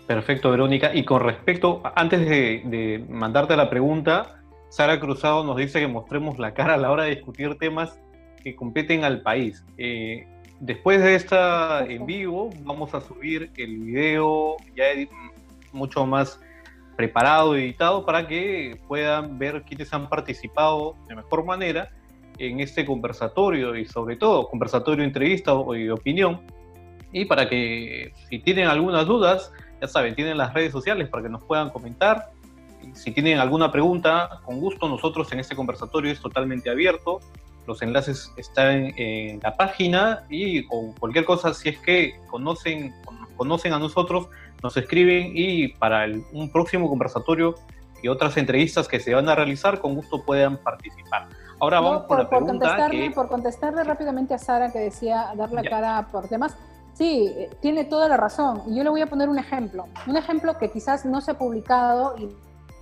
Perfecto, Verónica. Y con respecto, antes de, de mandarte la pregunta, Sara Cruzado nos dice que mostremos la cara a la hora de discutir temas que competen al país. Eh, después de esta en vivo, vamos a subir el video ya mucho más preparado, editado, para que puedan ver quiénes han participado de mejor manera en este conversatorio y sobre todo conversatorio, entrevista o de opinión. Y para que si tienen algunas dudas, ya saben, tienen las redes sociales para que nos puedan comentar si tienen alguna pregunta, con gusto, nosotros en este conversatorio es totalmente abierto. Los enlaces están en la página y con cualquier cosa, si es que conocen, conocen a nosotros, nos escriben y para un próximo conversatorio y otras entrevistas que se van a realizar, con gusto puedan participar. Ahora vamos por, la pregunta contestarle, Por contestarle rápidamente a Sara que decía dar la cara por temas, sí, tiene toda la razón. Y yo le voy a poner un ejemplo. Un ejemplo que quizás no se ha publicado y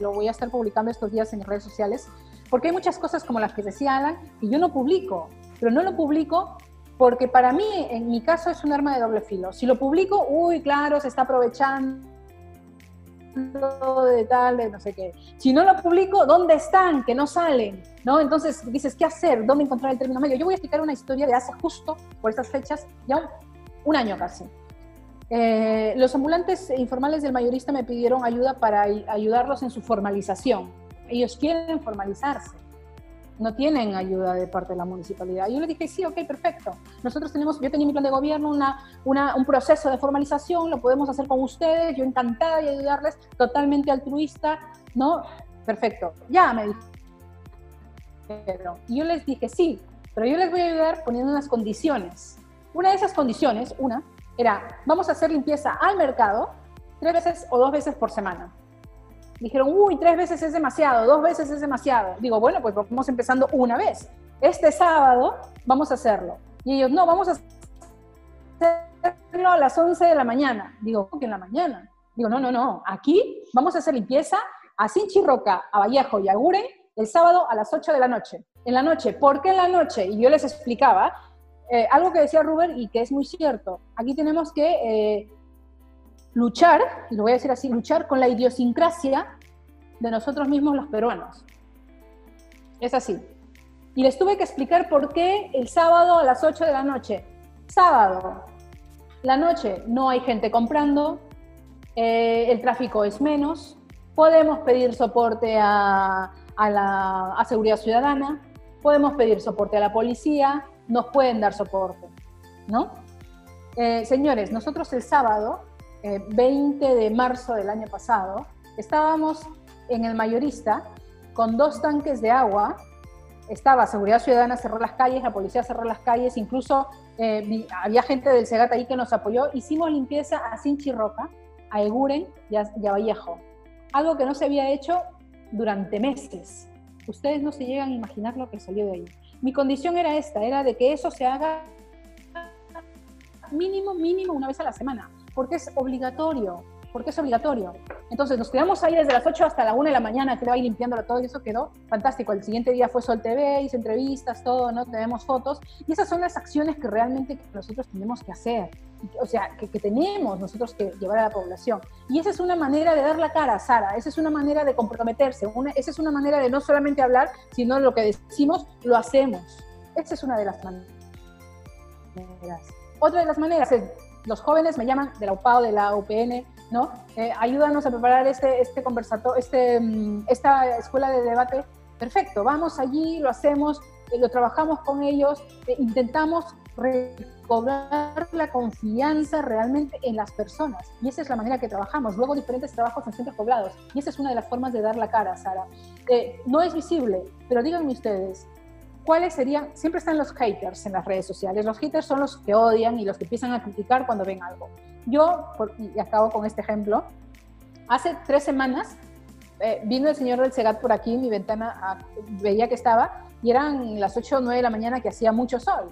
lo voy a estar publicando estos días en redes sociales, porque hay muchas cosas como las que decía Alan y yo no publico, pero no lo publico porque para mí, en mi caso, es un arma de doble filo. Si lo publico, uy, claro, se está aprovechando de tal, de no sé qué. Si no lo publico, ¿dónde están? Que no salen, ¿no? Entonces dices, ¿qué hacer? ¿Dónde encontrar el término medio? Yo voy a explicar una historia de hace justo por estas fechas, ya un año casi. Eh, los ambulantes informales del mayorista me pidieron ayuda para ayudarlos en su formalización. Ellos quieren formalizarse, no tienen ayuda de parte de la municipalidad. Yo le dije, sí, ok, perfecto. Nosotros tenemos, yo tenía mi plan de gobierno, una, un proceso de formalización, lo podemos hacer con ustedes, yo encantada de ayudarles, totalmente altruista, ¿no? Perfecto. Ya me dijeron. Y yo les dije, sí, pero yo les voy a ayudar poniendo unas condiciones. Una de esas condiciones, una, era, vamos a hacer limpieza al mercado tres veces o dos veces por semana. Dijeron, uy, tres veces es demasiado, dos veces es demasiado. Digo, bueno, pues vamos empezando una vez. Este sábado vamos a hacerlo. Y ellos, no, vamos a hacerlo a las 11 de la mañana. Digo, ¿qué en la mañana? Digo, no, no, no. Aquí vamos a hacer limpieza a Sinchirroca, a Vallejo y a Guren el sábado a las 8 de la noche. En la noche. ¿Por qué en la noche? Y yo les explicaba eh, algo que decía Rubén y que es muy cierto, aquí tenemos que eh, luchar, y lo voy a decir así, luchar con la idiosincrasia de nosotros mismos los peruanos. Es así. Y les tuve que explicar por qué el sábado a las 8 de la noche. Sábado, la noche, no hay gente comprando, eh, el tráfico es menos, podemos pedir soporte a, la, a seguridad ciudadana, podemos pedir soporte a la policía, nos pueden dar soporte, ¿no? Eh, señores, nosotros el sábado, 20 eh, de marzo del año pasado, estábamos en el mayorista con dos tanques de agua, estaba Seguridad Ciudadana, cerró las calles, la policía cerró las calles, incluso eh, había gente del Segat ahí que nos apoyó, hicimos limpieza a Sinchirroca, a Eguren y y a Vallejo, algo que no se había hecho durante meses. Ustedes no se llegan a imaginar lo que salió de ahí. Mi condición era esta, era de que eso se haga mínimo, mínimo una vez a la semana, porque es obligatorio, porque es obligatorio. Entonces nos quedamos ahí desde las 8 hasta la 1 de la mañana, que ahí limpiándolo todo y eso quedó fantástico. El siguiente día fue Sol TV, hice entrevistas, todo, ¿no? Tenemos fotos. Y esas son las acciones que realmente nosotros tenemos que hacer. O sea, que, tenemos nosotros que llevar a la población. Y esa es una manera de dar la cara, Sara. Esa es una manera de comprometerse. esa es una manera de no solamente hablar, sino lo que decimos, lo hacemos. Esa es una de las maneras. Otra de las maneras es, los jóvenes me llaman de la UPAO, de la UPN, ¿no? Eh, ayúdanos a preparar este, este conversato, este, mm, esta escuela de debate. Perfecto, vamos allí, lo hacemos, eh, lo trabajamos con ellos, eh, intentamos recobrar la confianza realmente en las personas. Y esa es la manera que trabajamos. Luego diferentes trabajos en centros poblados. Y esa es una de las formas de dar la cara, Sara. no es visible, pero díganme ustedes, ¿cuáles serían? Siempre están los haters en las redes sociales. Los haters son los que odian y los que empiezan a criticar cuando ven algo. Yo, y acabo con este ejemplo, hace tres semanas eh, vino el señor del Segat por aquí, mi ventana veía que estaba, y eran las 8 o 9 de la mañana que hacía mucho sol.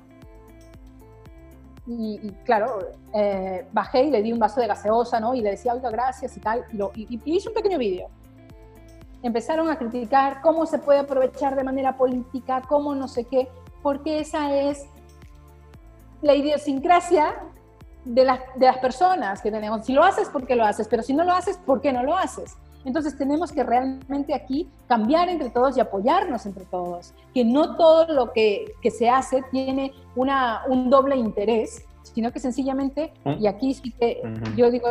Y, claro, eh, bajé y le di un vaso de gaseosa, ¿no? Y le decía, oiga, gracias y tal, y, hice un pequeño vídeo empezaron a criticar cómo se puede aprovechar de manera política, cómo no sé qué, porque esa es la idiosincrasia de las, de las personas que tenemos. Si lo haces, ¿por qué lo haces? Pero si no lo haces, ¿por qué no lo haces? Entonces tenemos que realmente aquí cambiar entre todos y apoyarnos entre todos, que no todo lo que, que se hace tiene una, un doble interés, sino que sencillamente, y aquí sí que yo digo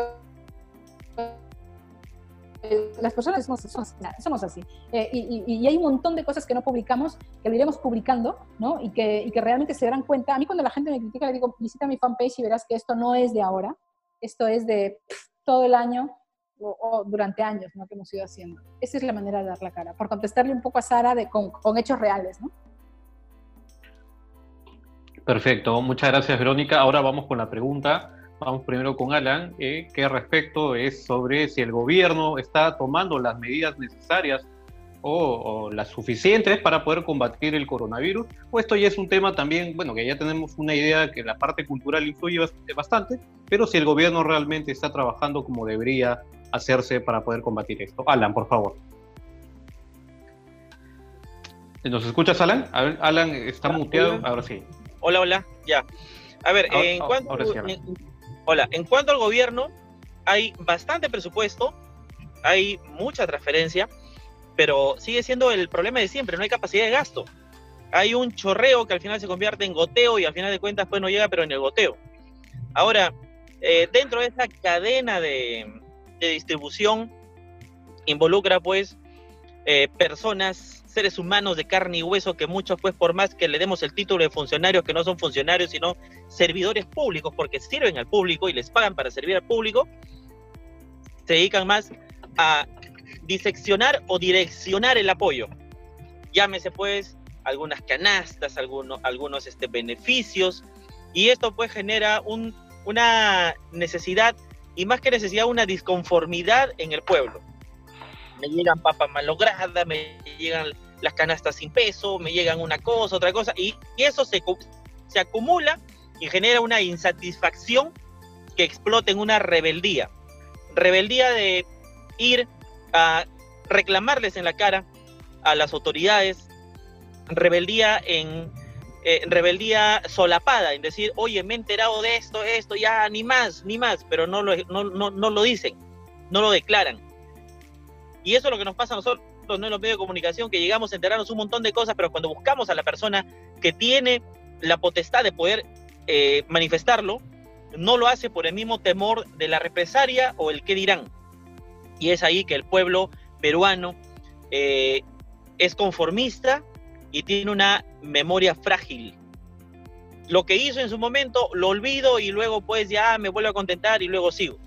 las personas somos, así. Eh, y, hay un montón de cosas que no publicamos, que lo iremos publicando, ¿no? Y que, que realmente se darán cuenta. A mí cuando la gente me critica, le digo, visita mi fanpage y verás que esto no es de ahora, esto es de todo el año o, durante años, ¿no? Que hemos ido haciendo. Esa es la manera de dar la cara, por contestarle un poco a Sara de, con, hechos reales, ¿no? Perfecto, muchas gracias Verónica. Ahora vamos con la pregunta Vamos primero con Alan, eh, que respecto es sobre si el gobierno está tomando las medidas necesarias o, las suficientes para poder combatir el coronavirus, o esto ya es un tema también, bueno, que ya tenemos una idea que la parte cultural influye bastante, pero si el gobierno realmente está trabajando como debería hacerse para poder combatir esto. Alan, por favor. ¿Nos escuchas, Alan? Alan está muteado, ahora sí. Hola, hola, ya. A ver, en cuanto... Hola, en cuanto al gobierno, hay bastante presupuesto, hay mucha transferencia, pero sigue siendo el problema de siempre, no hay capacidad de gasto. Hay un chorreo que al final se convierte en goteo y al final de cuentas pues no llega, pero en el goteo. Ahora, eh, dentro de esa cadena de, de distribución involucra pues eh, personas seres humanos de carne y hueso que muchos, pues por más que le demos el título de funcionarios, que no son funcionarios, sino servidores públicos, porque sirven al público y les pagan para servir al público, se dedican más a diseccionar o direccionar el apoyo. Llámese pues algunas canastas, algunos, algunos este, beneficios, y esto pues genera un, una necesidad, y más que necesidad, una disconformidad en el pueblo. Me llegan papas malogradas, me llegan las canastas sin peso, me llegan una cosa, otra cosa, y, eso se, se acumula y genera una insatisfacción que explota en una rebeldía. Rebeldía de ir a reclamarles en la cara a las autoridades, rebeldía en eh, rebeldía solapada, en decir, oye, me he enterado de esto, esto, ya, ni más, ni más, pero no lo, no, no, no lo dicen, no lo declaran. Y eso es lo que nos pasa a nosotros ¿no? en los medios de comunicación, que llegamos a enterarnos un montón de cosas, pero cuando buscamos a la persona que tiene la potestad de poder eh, manifestarlo, no lo hace por el mismo temor de la represalia o el qué dirán. Y es ahí que el pueblo peruano eh, es conformista y tiene una memoria frágil. Lo que hizo en su momento lo olvido y luego pues ya me vuelvo a contentar y luego sigo.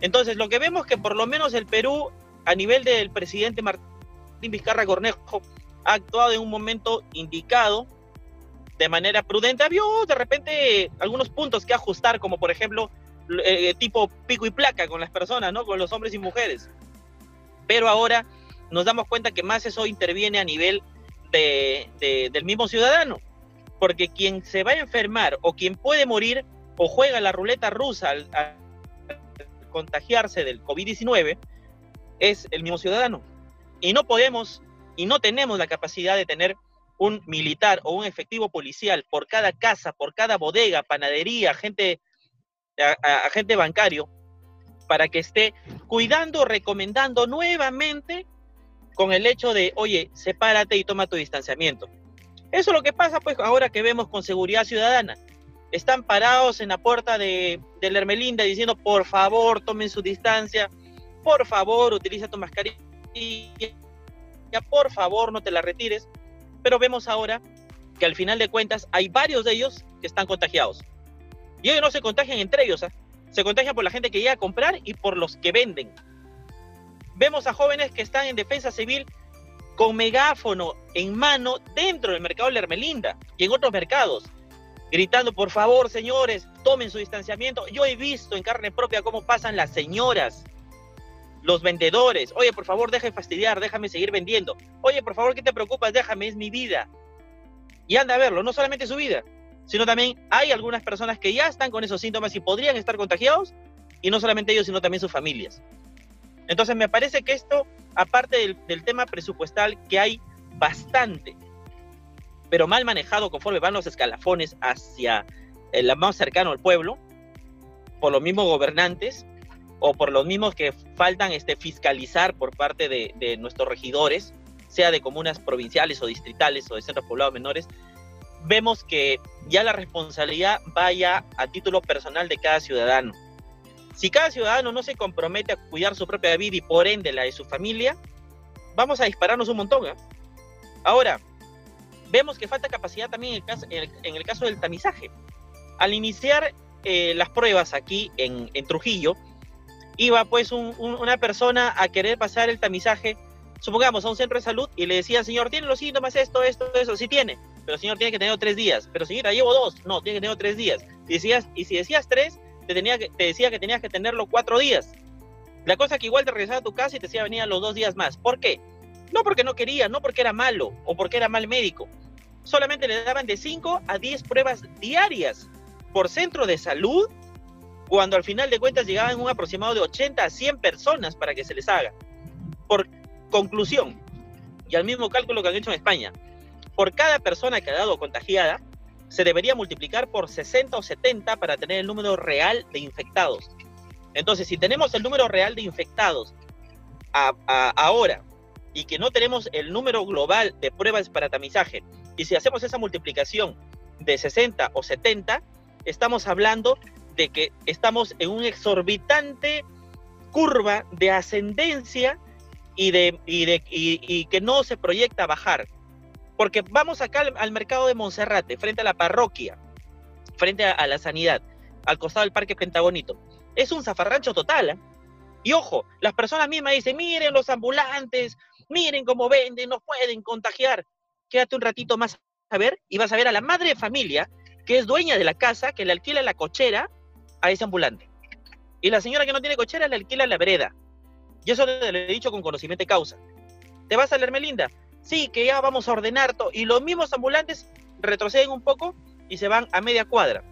Entonces lo que vemos que por lo menos el Perú a nivel del presidente Martín Vizcarra Cornejo ha actuado en un momento indicado, de manera prudente. Había de repente algunos puntos que ajustar, como por ejemplo, eh, tipo pico y placa con las personas, ¿no? Con los hombres y mujeres. Pero ahora nos damos cuenta que más eso interviene a nivel del mismo ciudadano. Porque quien se va a enfermar o quien puede morir o juega la ruleta rusa al contagiarse del COVID-19, es el mismo ciudadano. Y no podemos y no tenemos la capacidad de tener un militar o un efectivo policial por cada casa, por cada bodega, panadería, agente, agente bancario, para que esté cuidando, recomendando nuevamente con el hecho de, oye, sepárate y toma tu distanciamiento. Eso es lo que pasa, pues, ahora que vemos con seguridad ciudadana. Están parados en la puerta de, de la Hermelinda diciendo, por favor, tomen su distancia, por favor, utiliza tu mascarilla, por favor, no te la retires. Pero vemos ahora que al final de cuentas hay varios de ellos que están contagiados. Y hoy no se contagian entre ellos, ¿ah? se contagian por la gente que llega a comprar y por los que venden. Vemos a jóvenes que están en defensa civil con megáfono en mano dentro del mercado de la Hermelinda y en otros mercados, gritando, por favor, señores, tomen su distanciamiento. Yo he visto en carne propia cómo pasan las señoras, los vendedores. Oye, por favor, deje de fastidiar, déjame seguir vendiendo. Oye, por favor, ¿qué te preocupas? Déjame, es mi vida. Y anda a verlo, no solamente su vida, sino también hay algunas personas que ya están con esos síntomas y podrían estar contagiados, y no solamente ellos, sino también sus familias. Entonces me parece que esto, aparte del, tema presupuestal, que hay bastante, pero mal manejado conforme van los escalafones hacia el más cercano al pueblo, por los mismos gobernantes o por los mismos que faltan este, fiscalizar por parte de, de nuestros regidores, sea de comunas provinciales o distritales o de centros poblados menores, vemos que ya la responsabilidad vaya a título personal de cada ciudadano. Si cada ciudadano no se compromete a cuidar su propia vida y por ende la de su familia, vamos a dispararnos un montón. ¿eh? Ahora, vemos que falta capacidad también en el caso, en el, caso del tamizaje. Al iniciar eh, las pruebas aquí en, Trujillo, iba pues una persona a querer pasar el tamizaje, supongamos, a un centro de salud y le decía, señor, ¿tiene los síntomas esto, esto, eso? Sí tiene, pero señor tiene que tener tres días. Pero señora, llevo dos. No, tiene que tener tres días. Y, y si decías tres, te, tenía que, decía que tenías que tenerlo cuatro días. La cosa que igual te regresaba a tu casa y te decía venir a los dos días más. ¿Por qué? No porque no quería, no porque era malo o porque era mal médico. Solamente le daban de 5 a 10 pruebas diarias por centro de salud, cuando al final de cuentas llegaban un aproximado de 80 a 100 personas para que se les haga. Por conclusión, y al mismo cálculo que han hecho en España, por cada persona que ha dado contagiada, se debería multiplicar por 60 o 70 para tener el número real de infectados. Entonces, si tenemos el número real de infectados ahora y que no tenemos el número global de pruebas para tamizaje, y si hacemos esa multiplicación de 60 o 70, estamos hablando de que estamos en un exorbitante curva de ascendencia y, y que no se proyecta bajar. Porque vamos acá al, mercado de Monserrate, frente a la parroquia, frente a, la sanidad, al costado del Parque Pentagonito. Es un zafarrancho total. ¿eh? Y ojo, las personas mismas dicen, miren los ambulantes, miren cómo venden, nos pueden contagiar. Quédate un ratito más a ver y vas a ver a la madre de familia que es dueña de la casa, que le alquila la cochera a ese ambulante. Y la señora que no tiene cochera le alquila la vereda. Y eso le he dicho con conocimiento de causa. Te vas a la Hermelinda, sí, que ya vamos a ordenar todo. Y los mismos ambulantes retroceden un poco y se van a media cuadra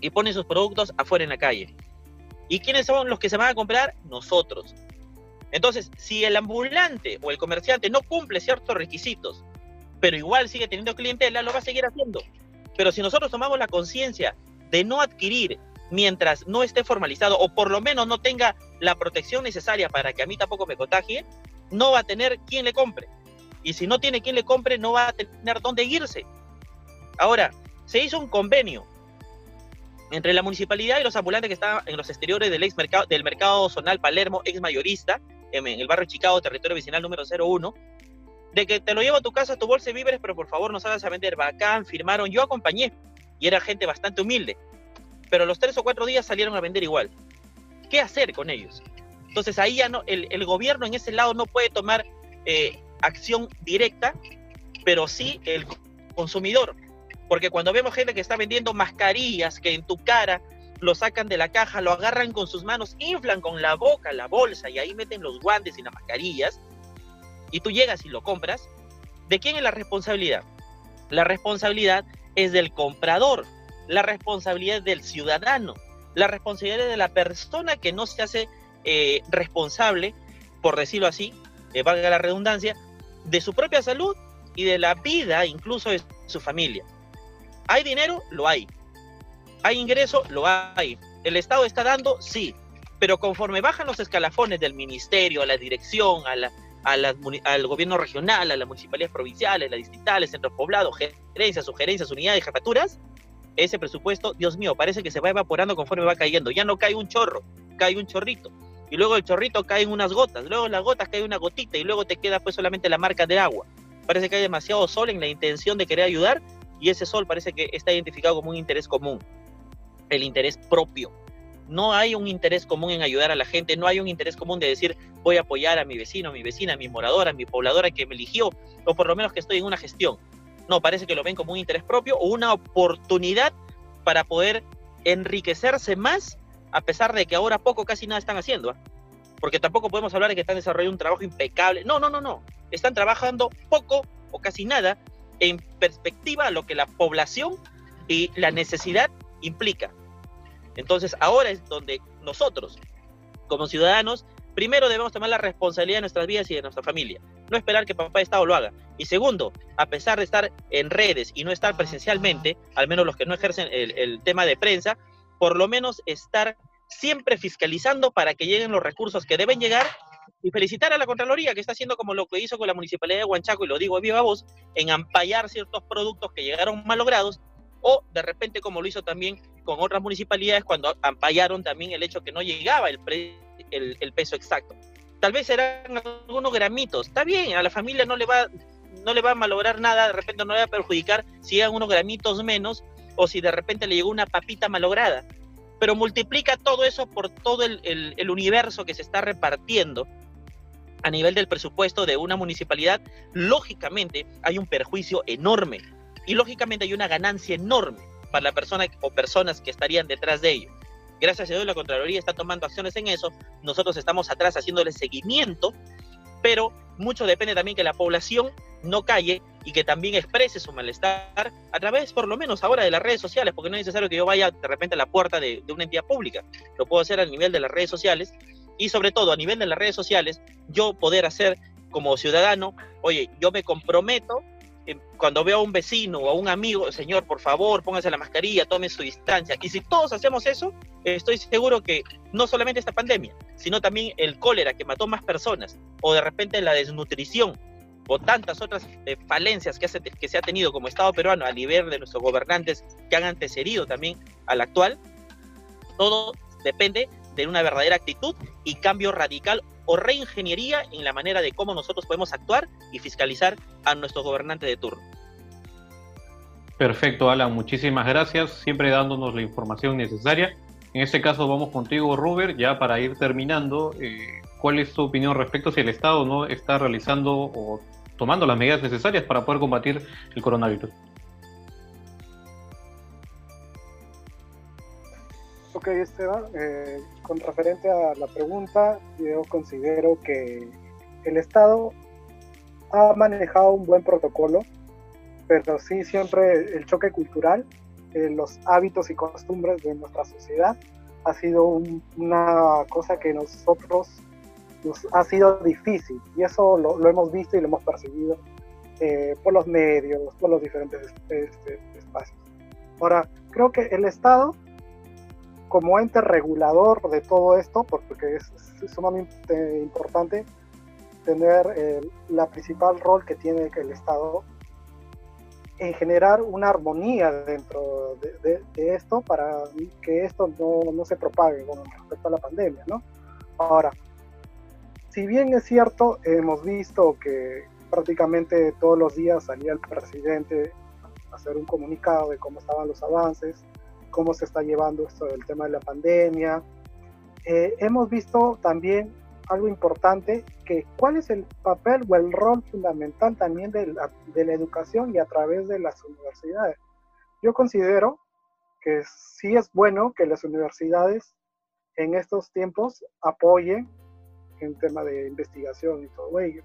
y ponen sus productos afuera en la calle. ¿Y quiénes son los que se van a comprar? Nosotros. Entonces, si el ambulante o el comerciante no cumple ciertos requisitos, pero igual sigue teniendo clientela, lo va a seguir haciendo. Pero si nosotros tomamos la conciencia de no adquirir mientras no esté formalizado o por lo menos no tenga la protección necesaria para que a mí tampoco me contagie, no va a tener quien le compre y si no tiene quien le compre, no va a tener dónde irse. Ahora, se hizo un convenio entre la municipalidad y los ambulantes que estaban en los exteriores del, ex mercado, del mercado zonal Palermo, ex mayorista, en, el barrio Chicago, territorio vecinal número 01, de que te lo llevo a tu casa, tu bolsa de víveres, pero por favor no salgas a vender. Bacán, firmaron, yo acompañé, y era gente bastante humilde, pero los tres o cuatro días salieron a vender igual. ¿Qué hacer con ellos? Entonces ahí ya no, el, el gobierno en ese lado no puede tomar eh, acción directa, pero sí el consumidor. Porque cuando vemos gente que está vendiendo mascarillas que en tu cara lo sacan de la caja, lo agarran con sus manos, inflan con la boca la bolsa y ahí meten los guantes y las mascarillas, y tú llegas y lo compras, ¿de quién es la responsabilidad? La responsabilidad es del comprador, la responsabilidad es del ciudadano, la responsabilidad es de la persona que no se hace eh, responsable por decirlo así, eh, valga la redundancia, de su propia salud y de la vida incluso de su familia. ¿Hay dinero? Lo hay. ¿Hay ingreso? Lo hay. ¿El Estado está dando? Sí. Pero conforme bajan los escalafones del ministerio, a la dirección, al gobierno regional, a las municipalidades provinciales, las distritales, centros poblados, gerencias, sugerencias, unidades, jefaturas, ese presupuesto, Dios mío, parece que se va evaporando conforme va cayendo. Ya no cae un chorro, cae un chorrito. Y luego el chorrito cae en unas gotas, luego las gotas cae una gotita y luego te queda pues solamente la marca de agua. Parece que hay demasiado sol en la intención de querer ayudar y ese sol parece que está identificado como un interés común, el interés propio. No hay un interés común en ayudar a la gente, no hay un interés común de decir voy a apoyar a mi vecino, a mi vecina, a mi moradora, a mi pobladora que me eligió, o por lo menos que estoy en una gestión. No, parece que lo ven como un interés propio o una oportunidad para poder enriquecerse más, a pesar de que ahora poco, casi nada están haciendo. ¿ah? Porque tampoco podemos hablar de que están desarrollando un trabajo impecable. No, no, no, no. Están trabajando poco o casi nada en perspectiva a lo que la población y la necesidad implica. Entonces, ahora es donde nosotros, como ciudadanos, primero debemos tomar la responsabilidad de nuestras vidas y de nuestra familia. No esperar que papá de Estado lo haga. Y segundo, a pesar de estar en redes y no estar presencialmente, al menos los que no ejercen el, tema de prensa, por lo menos estar siempre fiscalizando para que lleguen los recursos que deben llegar y felicitar a la Contraloría que está haciendo como lo que hizo con la Municipalidad de Huanchaco, y lo digo a viva voz, en ampallar ciertos productos que llegaron malogrados o de repente como lo hizo también con otras municipalidades cuando ampallaron también el hecho que no llegaba el, peso exacto. Tal vez eran algunos gramitos. Está bien, a la familia no le va, no le va a malograr nada, de repente no le va a perjudicar si eran unos gramitos menos o si de repente le llegó una papita malograda. Pero multiplica todo eso por todo el, universo que se está repartiendo a nivel del presupuesto de una municipalidad, lógicamente hay un perjuicio enorme y lógicamente hay una ganancia enorme para la persona o personas que estarían detrás de ello. Gracias a Dios la Contraloría está tomando acciones en eso, nosotros estamos atrás haciéndole seguimiento, pero mucho depende también que la población no calle y que también exprese su malestar a través, por lo menos ahora, de las redes sociales, porque no es necesario que yo vaya de repente a la puerta de, de una entidad pública, lo puedo hacer a nivel de las redes sociales y sobre todo a nivel de las redes sociales, yo poder hacer como ciudadano, oye, yo me comprometo cuando veo a un vecino o a un amigo, señor, por favor, póngase la mascarilla, tome su distancia. Y si todos hacemos eso, estoy seguro que no solamente esta pandemia, sino también el cólera que mató más personas, o de repente la desnutrición, o tantas otras eh, falencias que, que se ha tenido como Estado peruano a nivel de nuestros gobernantes que han antecedido también al actual, todo depende de una verdadera actitud y cambio radical o reingeniería en la manera de cómo nosotros podemos actuar y fiscalizar a nuestro gobernante de turno. Perfecto, Alan, muchísimas gracias, siempre dándonos la información necesaria. En este caso vamos contigo, Robert, ya para ir terminando. Eh, ¿Cuál es tu opinión respecto si el Estado no está realizando o tomando las medidas necesarias para poder combatir el coronavirus? Ok, Esteban, eh, con referente a la pregunta, yo considero que el Estado ha manejado un buen protocolo, pero sí siempre el choque cultural, eh, los hábitos y costumbres de nuestra sociedad ha sido una cosa que nosotros nos ha sido difícil y eso lo, hemos visto y lo hemos percibido eh, por los medios, por los diferentes este, espacios. Ahora, creo que el Estado como ente regulador de todo esto, porque es, sumamente importante tener eh, la principal rol que tiene el Estado en generar una armonía dentro de, esto para que esto no, no, se propague con respecto a la pandemia, ¿no? Ahora, si bien es cierto, hemos visto que prácticamente todos los días salía el presidente a hacer un comunicado de cómo estaban los avances, cómo se está llevando esto del tema de la pandemia. Eh, hemos visto también algo importante, que cuál es el papel o el rol fundamental también de la, de la educación y a través de las universidades. Yo considero que sí es bueno que las universidades en estos tiempos apoyen en tema de investigación y todo ello.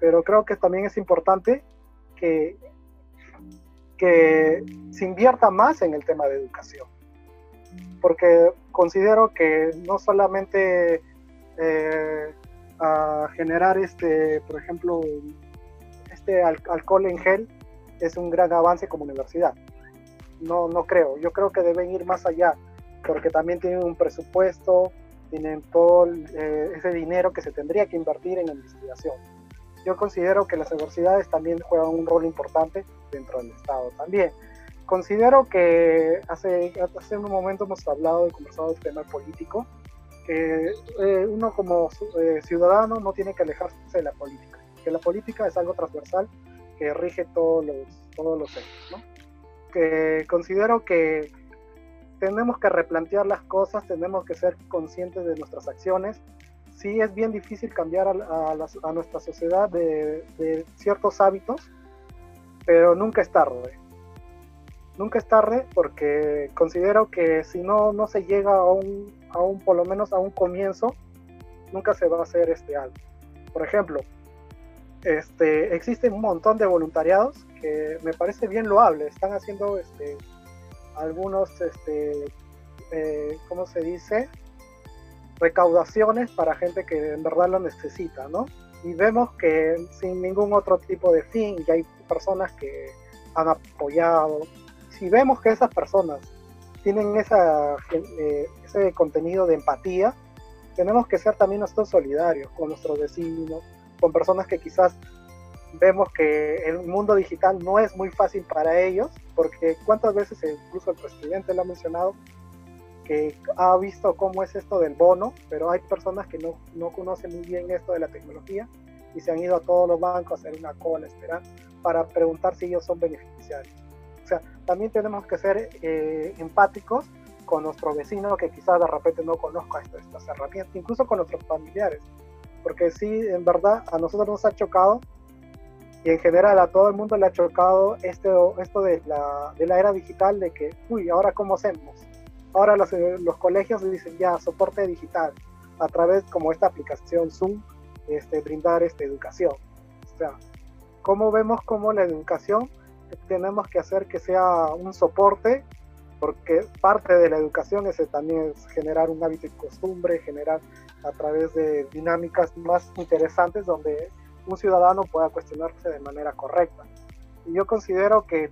Pero creo que también es importante que que se invierta más en el tema de educación. Porque considero que no solamente eh, generar, este, por ejemplo, este alcohol en gel es un gran avance como universidad. No, no creo. Yo creo que deben ir más allá, porque también tienen un presupuesto, tienen todo eh, ese dinero que se tendría que invertir en investigación. Yo considero que las universidades también juegan un rol importante dentro del Estado también. Considero que hace, hace un momento hemos hablado y conversado del tema político, que eh, uno como eh, ciudadano no tiene que alejarse de la política, que la política es algo transversal que rige todos los, todos los hechos. ¿no? Que considero que tenemos que replantear las cosas, tenemos que ser conscientes de nuestras acciones. Sí es bien difícil cambiar a, a, nuestra sociedad de, de, ciertos hábitos, pero nunca es tarde. Nunca es tarde porque considero que si no, no se llega a un, a un, por lo menos a un comienzo, nunca se va a hacer este algo. Por ejemplo, este, existen un montón de voluntariados que me parece bien loable. Están haciendo este, algunos, este, eh, ¿cómo se dice? Recaudaciones para gente que en verdad lo necesita, ¿no? Y vemos que sin ningún otro tipo de fin, ya hay personas que han apoyado. Si vemos que esas personas tienen esa, eh, ese contenido de empatía, tenemos que ser también nosotros solidarios con nuestros vecinos, con personas que quizás vemos que el mundo digital no es muy fácil para ellos, porque cuántas veces incluso el presidente lo ha mencionado, que ha visto cómo es esto del bono, pero hay personas que no, no conocen muy bien esto de la tecnología y se han ido a todos los bancos a hacer una cola, esperar, para preguntar si ellos son beneficiarios. O sea, también tenemos que ser eh, empáticos con nuestro vecino que quizás de repente no conozca estas herramientas, incluso con nuestros familiares, porque sí, en verdad, a nosotros nos ha chocado y en general a todo el mundo le ha chocado esto, esto de, la, de la era digital, de que, uy, ahora cómo hacemos. Ahora los, los colegios dicen ya soporte digital a través como esta aplicación Zoom, este, brindar esta educación. O sea, ¿cómo vemos cómo la educación tenemos que hacer que sea un soporte? Porque parte de la educación es también es generar un hábito y costumbre, generar a través de dinámicas más interesantes donde un ciudadano pueda cuestionarse de manera correcta. Y yo considero que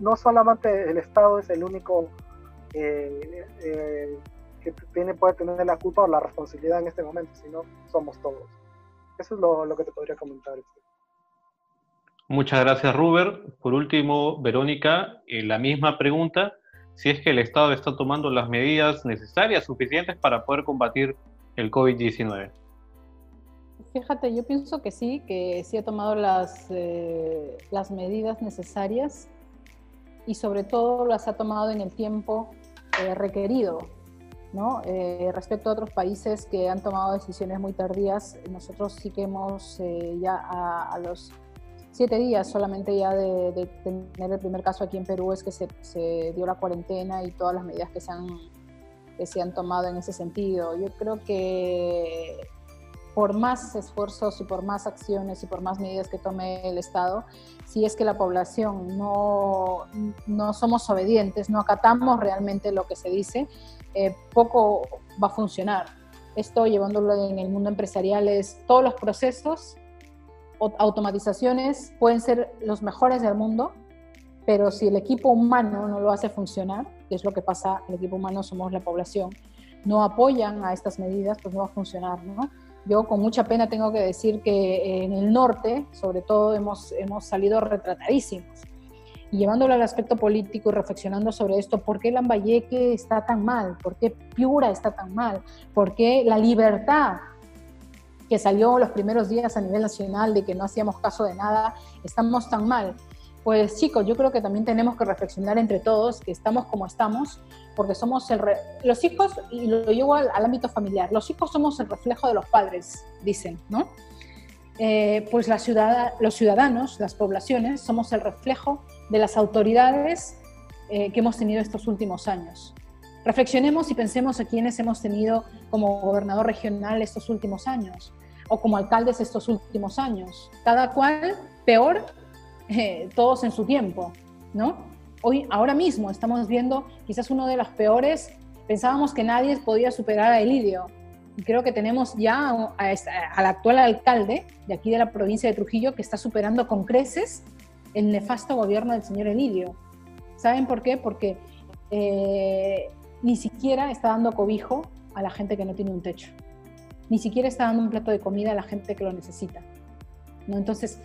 no solamente el Estado es el único eh, eh, que tiene, puede tener la culpa o la responsabilidad en este momento, sino somos todos. Eso es lo, que te podría comentar. Muchas gracias, Ruber. Por último, Verónica, eh, la misma pregunta, si es que el Estado está tomando las medidas necesarias, suficientes para poder combatir el COVID-19. Fíjate, yo pienso que sí, que sí ha tomado las, eh, las medidas necesarias y sobre todo las ha tomado en el tiempo eh, requerido. ¿no? Eh, respecto a otros países que han tomado decisiones muy tardías, nosotros sí que hemos ya a, los siete días solamente ya de, tener el primer caso aquí en Perú es que se, se, dio la cuarentena y todas las medidas que se han, que se han tomado en ese sentido. Yo creo que por más esfuerzos y por más acciones y por más medidas que tome el Estado, si es que la población no, no somos obedientes, no acatamos realmente lo que se dice, eh, poco va a funcionar. Esto llevándolo en el mundo empresarial es todos los procesos, automatizaciones pueden ser los mejores del mundo, pero si el equipo humano no lo hace funcionar, que es lo que pasa, el equipo humano somos la población, no apoyan a estas medidas, pues no va a funcionar, ¿no? Yo con mucha pena tengo que decir que en el norte, sobre todo, hemos, hemos salido retratadísimos. Y llevándolo al aspecto político y reflexionando sobre esto, ¿por qué Lambayeque está tan mal? ¿Por qué Piura está tan mal? ¿Por qué la libertad que salió los primeros días a nivel nacional de que no hacíamos caso de nada, estamos tan mal? Pues chicos, yo creo que también tenemos que reflexionar entre todos que estamos como estamos, porque somos el los hijos, y lo llevo al, ámbito familiar, los hijos somos el reflejo de los padres, dicen, ¿no? Eh, pues los ciudadanos, las poblaciones, somos el reflejo de las autoridades eh, que hemos tenido estos últimos años. Reflexionemos y pensemos a quienes hemos tenido como gobernador regional estos últimos años o como alcaldes estos últimos años. Cada cual peor eh, todos en su tiempo, ¿no? Hoy, ahora mismo estamos viendo quizás uno de los peores, pensábamos que nadie podía superar a Elidio, Y creo que tenemos ya al actual alcalde de aquí de la provincia de Trujillo que está superando con creces el nefasto gobierno del señor Emilio. ¿Saben por qué? Porque eh, ni siquiera está dando cobijo a la gente que no tiene un techo. Ni siquiera está dando un plato de comida a la gente que lo necesita. Entonces,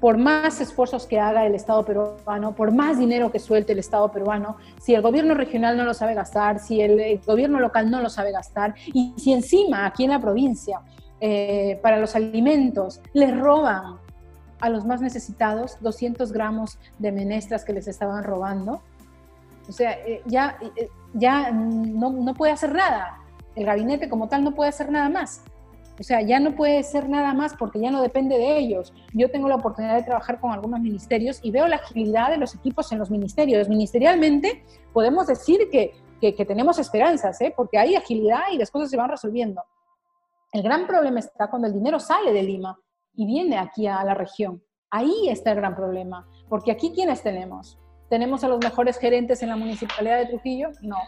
por más esfuerzos que haga el Estado peruano, por más dinero que suelte el Estado peruano, si el gobierno regional no lo sabe gastar, si el, gobierno local no lo sabe gastar, y si encima aquí en la provincia, eh, para los alimentos, les roban a los más necesitados 200 gramos de menestras que les estaban robando, o sea, eh, ya, ya no, no puede hacer nada. El gabinete como tal no puede hacer nada más. O sea, ya no puede ser nada más porque ya no depende de ellos. Yo tengo la oportunidad de trabajar con algunos ministerios y veo la agilidad de los equipos en los ministerios. Ministerialmente podemos decir que, que, tenemos esperanzas, ¿eh? porque hay agilidad y las cosas se van resolviendo. El gran problema está cuando el dinero sale de Lima y viene aquí a la región. Ahí está el gran problema, porque aquí ¿quiénes tenemos? ¿Tenemos a los mejores gerentes en la municipalidad de Trujillo? No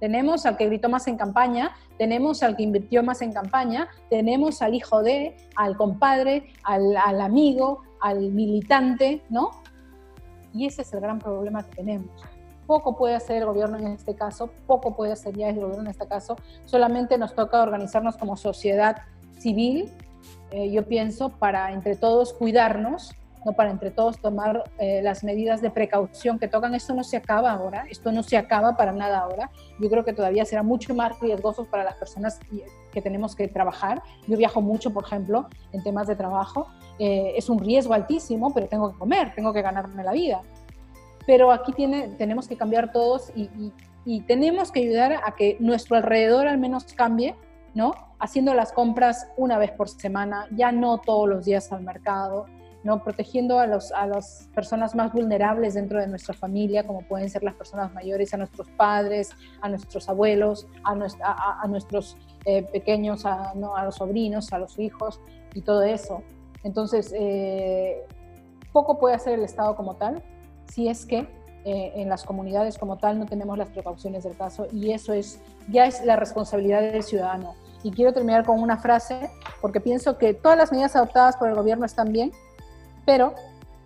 tenemos al que gritó más en campaña, tenemos al que invirtió más en campaña, tenemos al hijo de, al compadre, al, amigo, al militante, ¿no? Y ese es el gran problema que tenemos. Poco puede hacer el gobierno en este caso, poco puede hacer ya el gobierno en este caso, solamente nos toca organizarnos como sociedad civil, eh, yo pienso, para entre todos cuidarnos, ¿no? para entre todos tomar eh, las medidas de precaución que tocan. Esto no se acaba ahora, esto no se acaba para nada ahora. Yo creo que todavía será mucho más riesgoso para las personas que tenemos que trabajar. Yo viajo mucho, por ejemplo, en temas de trabajo. Eh, es un riesgo altísimo, pero tengo que comer, tengo que ganarme la vida. Pero aquí tiene, tenemos que cambiar todos y, y tenemos que ayudar a que nuestro alrededor al menos cambie, ¿no? Haciendo las compras una vez por semana, ya no todos los días al mercado, ¿no? protegiendo a, las personas más vulnerables dentro de nuestra familia, como pueden ser las personas mayores, a nuestros padres, a nuestros abuelos, a, a, nuestros eh, pequeños, a, ¿no? a, los sobrinos, a los hijos y todo eso. Entonces, eh, poco puede hacer el Estado como tal si es que eh, en las comunidades como tal no tenemos las precauciones del caso y eso es ya es la responsabilidad del ciudadano. Y quiero terminar con una frase, porque pienso que todas las medidas adoptadas por el gobierno están bien, pero,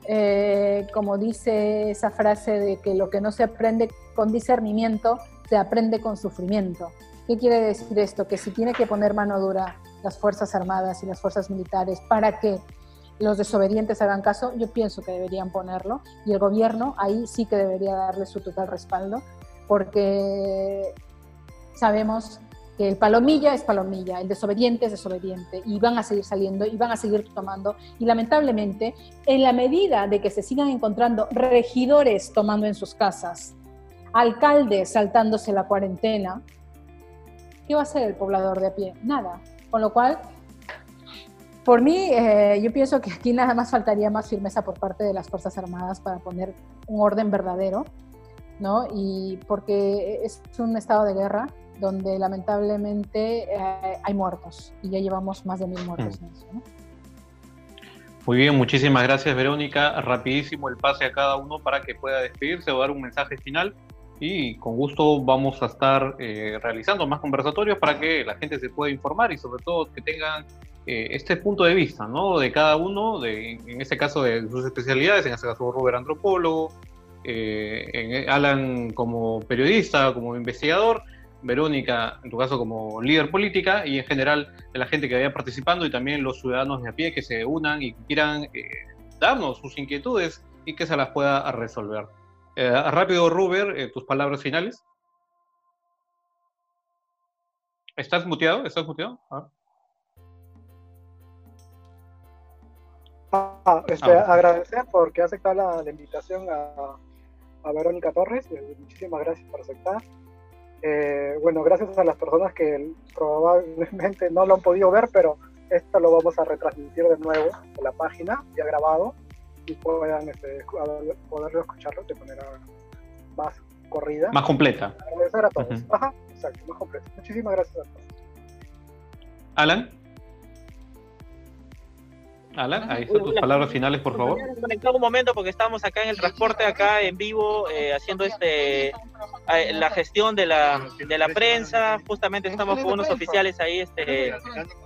eh, como dice esa frase de que lo que no se aprende con discernimiento, se aprende con sufrimiento. ¿Qué quiere decir esto? Que si tiene que poner mano dura las Fuerzas Armadas y las Fuerzas Militares para que los desobedientes hagan caso, yo pienso que deberían ponerlo y el gobierno ahí sí que debería darle su total respaldo porque sabemos que el palomilla es palomilla, el desobediente es desobediente, y van a seguir saliendo y van a seguir tomando. Y lamentablemente, en la medida de que se sigan encontrando regidores tomando en sus casas, alcaldes saltándose la cuarentena, ¿qué va a hacer el poblador de a pie? Nada. Con lo cual, por mí, eh, yo pienso que aquí nada más faltaría más firmeza por parte de las Fuerzas Armadas para poner un orden verdadero, ¿no? Y porque es un estado de guerra, donde lamentablemente eh, hay muertos y ya llevamos más de mil muertos mm. en eso. Muy bien, muchísimas gracias Verónica. Rapidísimo el pase a cada uno para que pueda despedirse o dar un mensaje final y con gusto vamos a estar eh, realizando más conversatorios para que la gente se pueda informar y sobre todo que tengan eh, este punto de vista, ¿no? De cada uno, de, en este caso de sus especialidades, en este caso Robert antropólogo, en Alan como periodista, como investigador, Verónica, en tu caso como líder política, y en general de la gente que vaya participando y también los ciudadanos de a pie que se unan y quieran eh, darnos sus inquietudes y que se las pueda resolver. Eh, rápido, Ruber, eh, tus palabras finales. ¿Estás muteado? ¿Estás muteado? Ah. Ah, este, ah. agradecer porque ha aceptado la, invitación a, a Verónica Torres. Muchísimas gracias por aceptar. Eh, bueno, gracias a las personas que probablemente no lo han podido ver, pero esto lo vamos a retransmitir de nuevo en la página, ya grabado, y puedan este, poderlo escucharlo de manera más corrida. Más completa. Agradecer a todos. Ajá, exacto, más completa. Muchísimas gracias a todos. Alan. Alan, ahí están tus palabras finales, por favor. un momento porque estamos acá en el transporte, acá en vivo, eh, haciendo este eh, la gestión de la, de la prensa, justamente estamos con unos oficiales ahí este,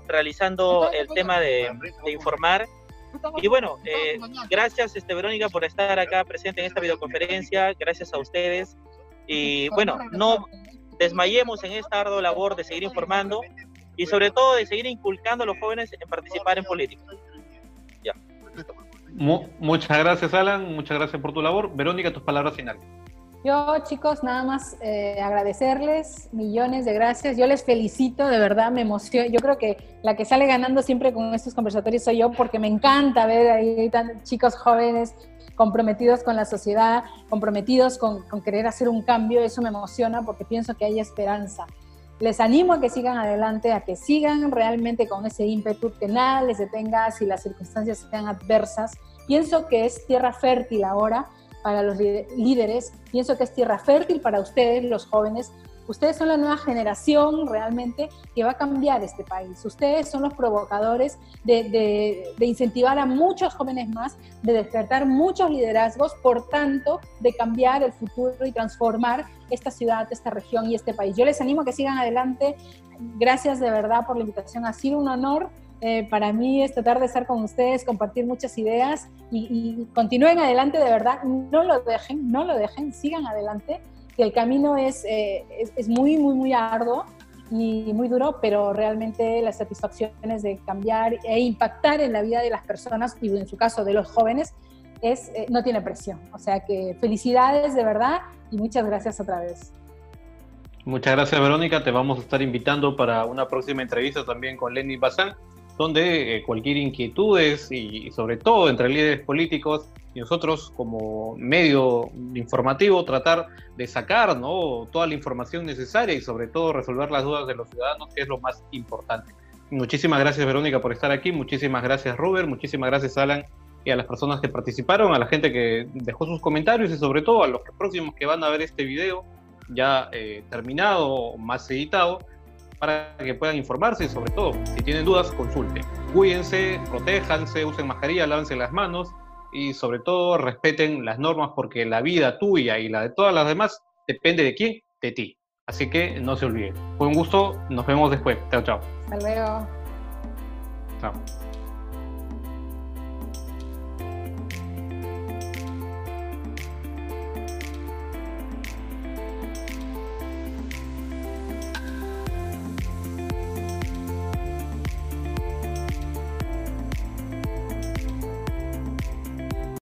realizando el tema de, informar. Y bueno, eh, gracias este, Verónica por estar acá presente en esta videoconferencia, gracias a ustedes. Y bueno, no desmayemos en esta ardua labor de seguir informando y sobre todo de seguir inculcando a los jóvenes en participar en política. Muchas gracias, Alan. Muchas gracias por tu labor. Verónica, tus palabras finales. Yo, chicos, nada más eh, agradecerles, millones de gracias. Yo les felicito, de verdad, me emociono. Yo creo que la que sale ganando siempre con estos conversatorios soy yo, porque me encanta ver ahí chicos jóvenes comprometidos con la sociedad, comprometidos con querer hacer un cambio. Eso me emociona porque pienso que hay esperanza. Les animo a que sigan adelante, a que sigan realmente con ese ímpetu, que nada les detenga si las circunstancias sean adversas. Pienso que es tierra fértil ahora para los líderes, pienso que es tierra fértil para ustedes, los jóvenes. Ustedes son la nueva generación realmente que va a cambiar este país. Ustedes son los provocadores de, incentivar a muchos jóvenes más, de despertar muchos liderazgos, por tanto, de cambiar el futuro y transformar esta ciudad, esta región y este país. Yo les animo a que sigan adelante. Gracias de verdad por la invitación. Ha sido un honor eh, para mí es tratar de estar con ustedes, compartir muchas ideas y, continúen adelante de verdad. No lo dejen, no lo dejen, sigan adelante, que el camino es, eh, es, muy, muy, muy arduo y muy duro, pero realmente las satisfacciones de cambiar e impactar en la vida de las personas y en su caso de los jóvenes es, eh, no tiene presión. O sea que felicidades de verdad y muchas gracias otra vez. Muchas gracias Verónica, te vamos a estar invitando para una próxima entrevista también con Lenny Bazán donde eh, cualquier inquietudes y, sobre todo entre líderes políticos y nosotros como medio informativo tratar de sacar ¿no? toda la información necesaria y sobre todo resolver las dudas de los ciudadanos, que es lo más importante. Muchísimas gracias Verónica por estar aquí, muchísimas gracias Robert, muchísimas gracias Alan y a las personas que participaron, a la gente que dejó sus comentarios y sobre todo a los próximos que van a ver este video ya eh, terminado, más editado para que puedan informarse y sobre todo, si tienen dudas, consulten. Cuídense, protéjanse, usen mascarilla, lávense las manos y sobre todo respeten las normas porque la vida tuya y la de todas las demás depende de quién, de ti. Así que no se olviden. Fue un gusto, nos vemos después. Chao, chao. Hasta luego. Chao.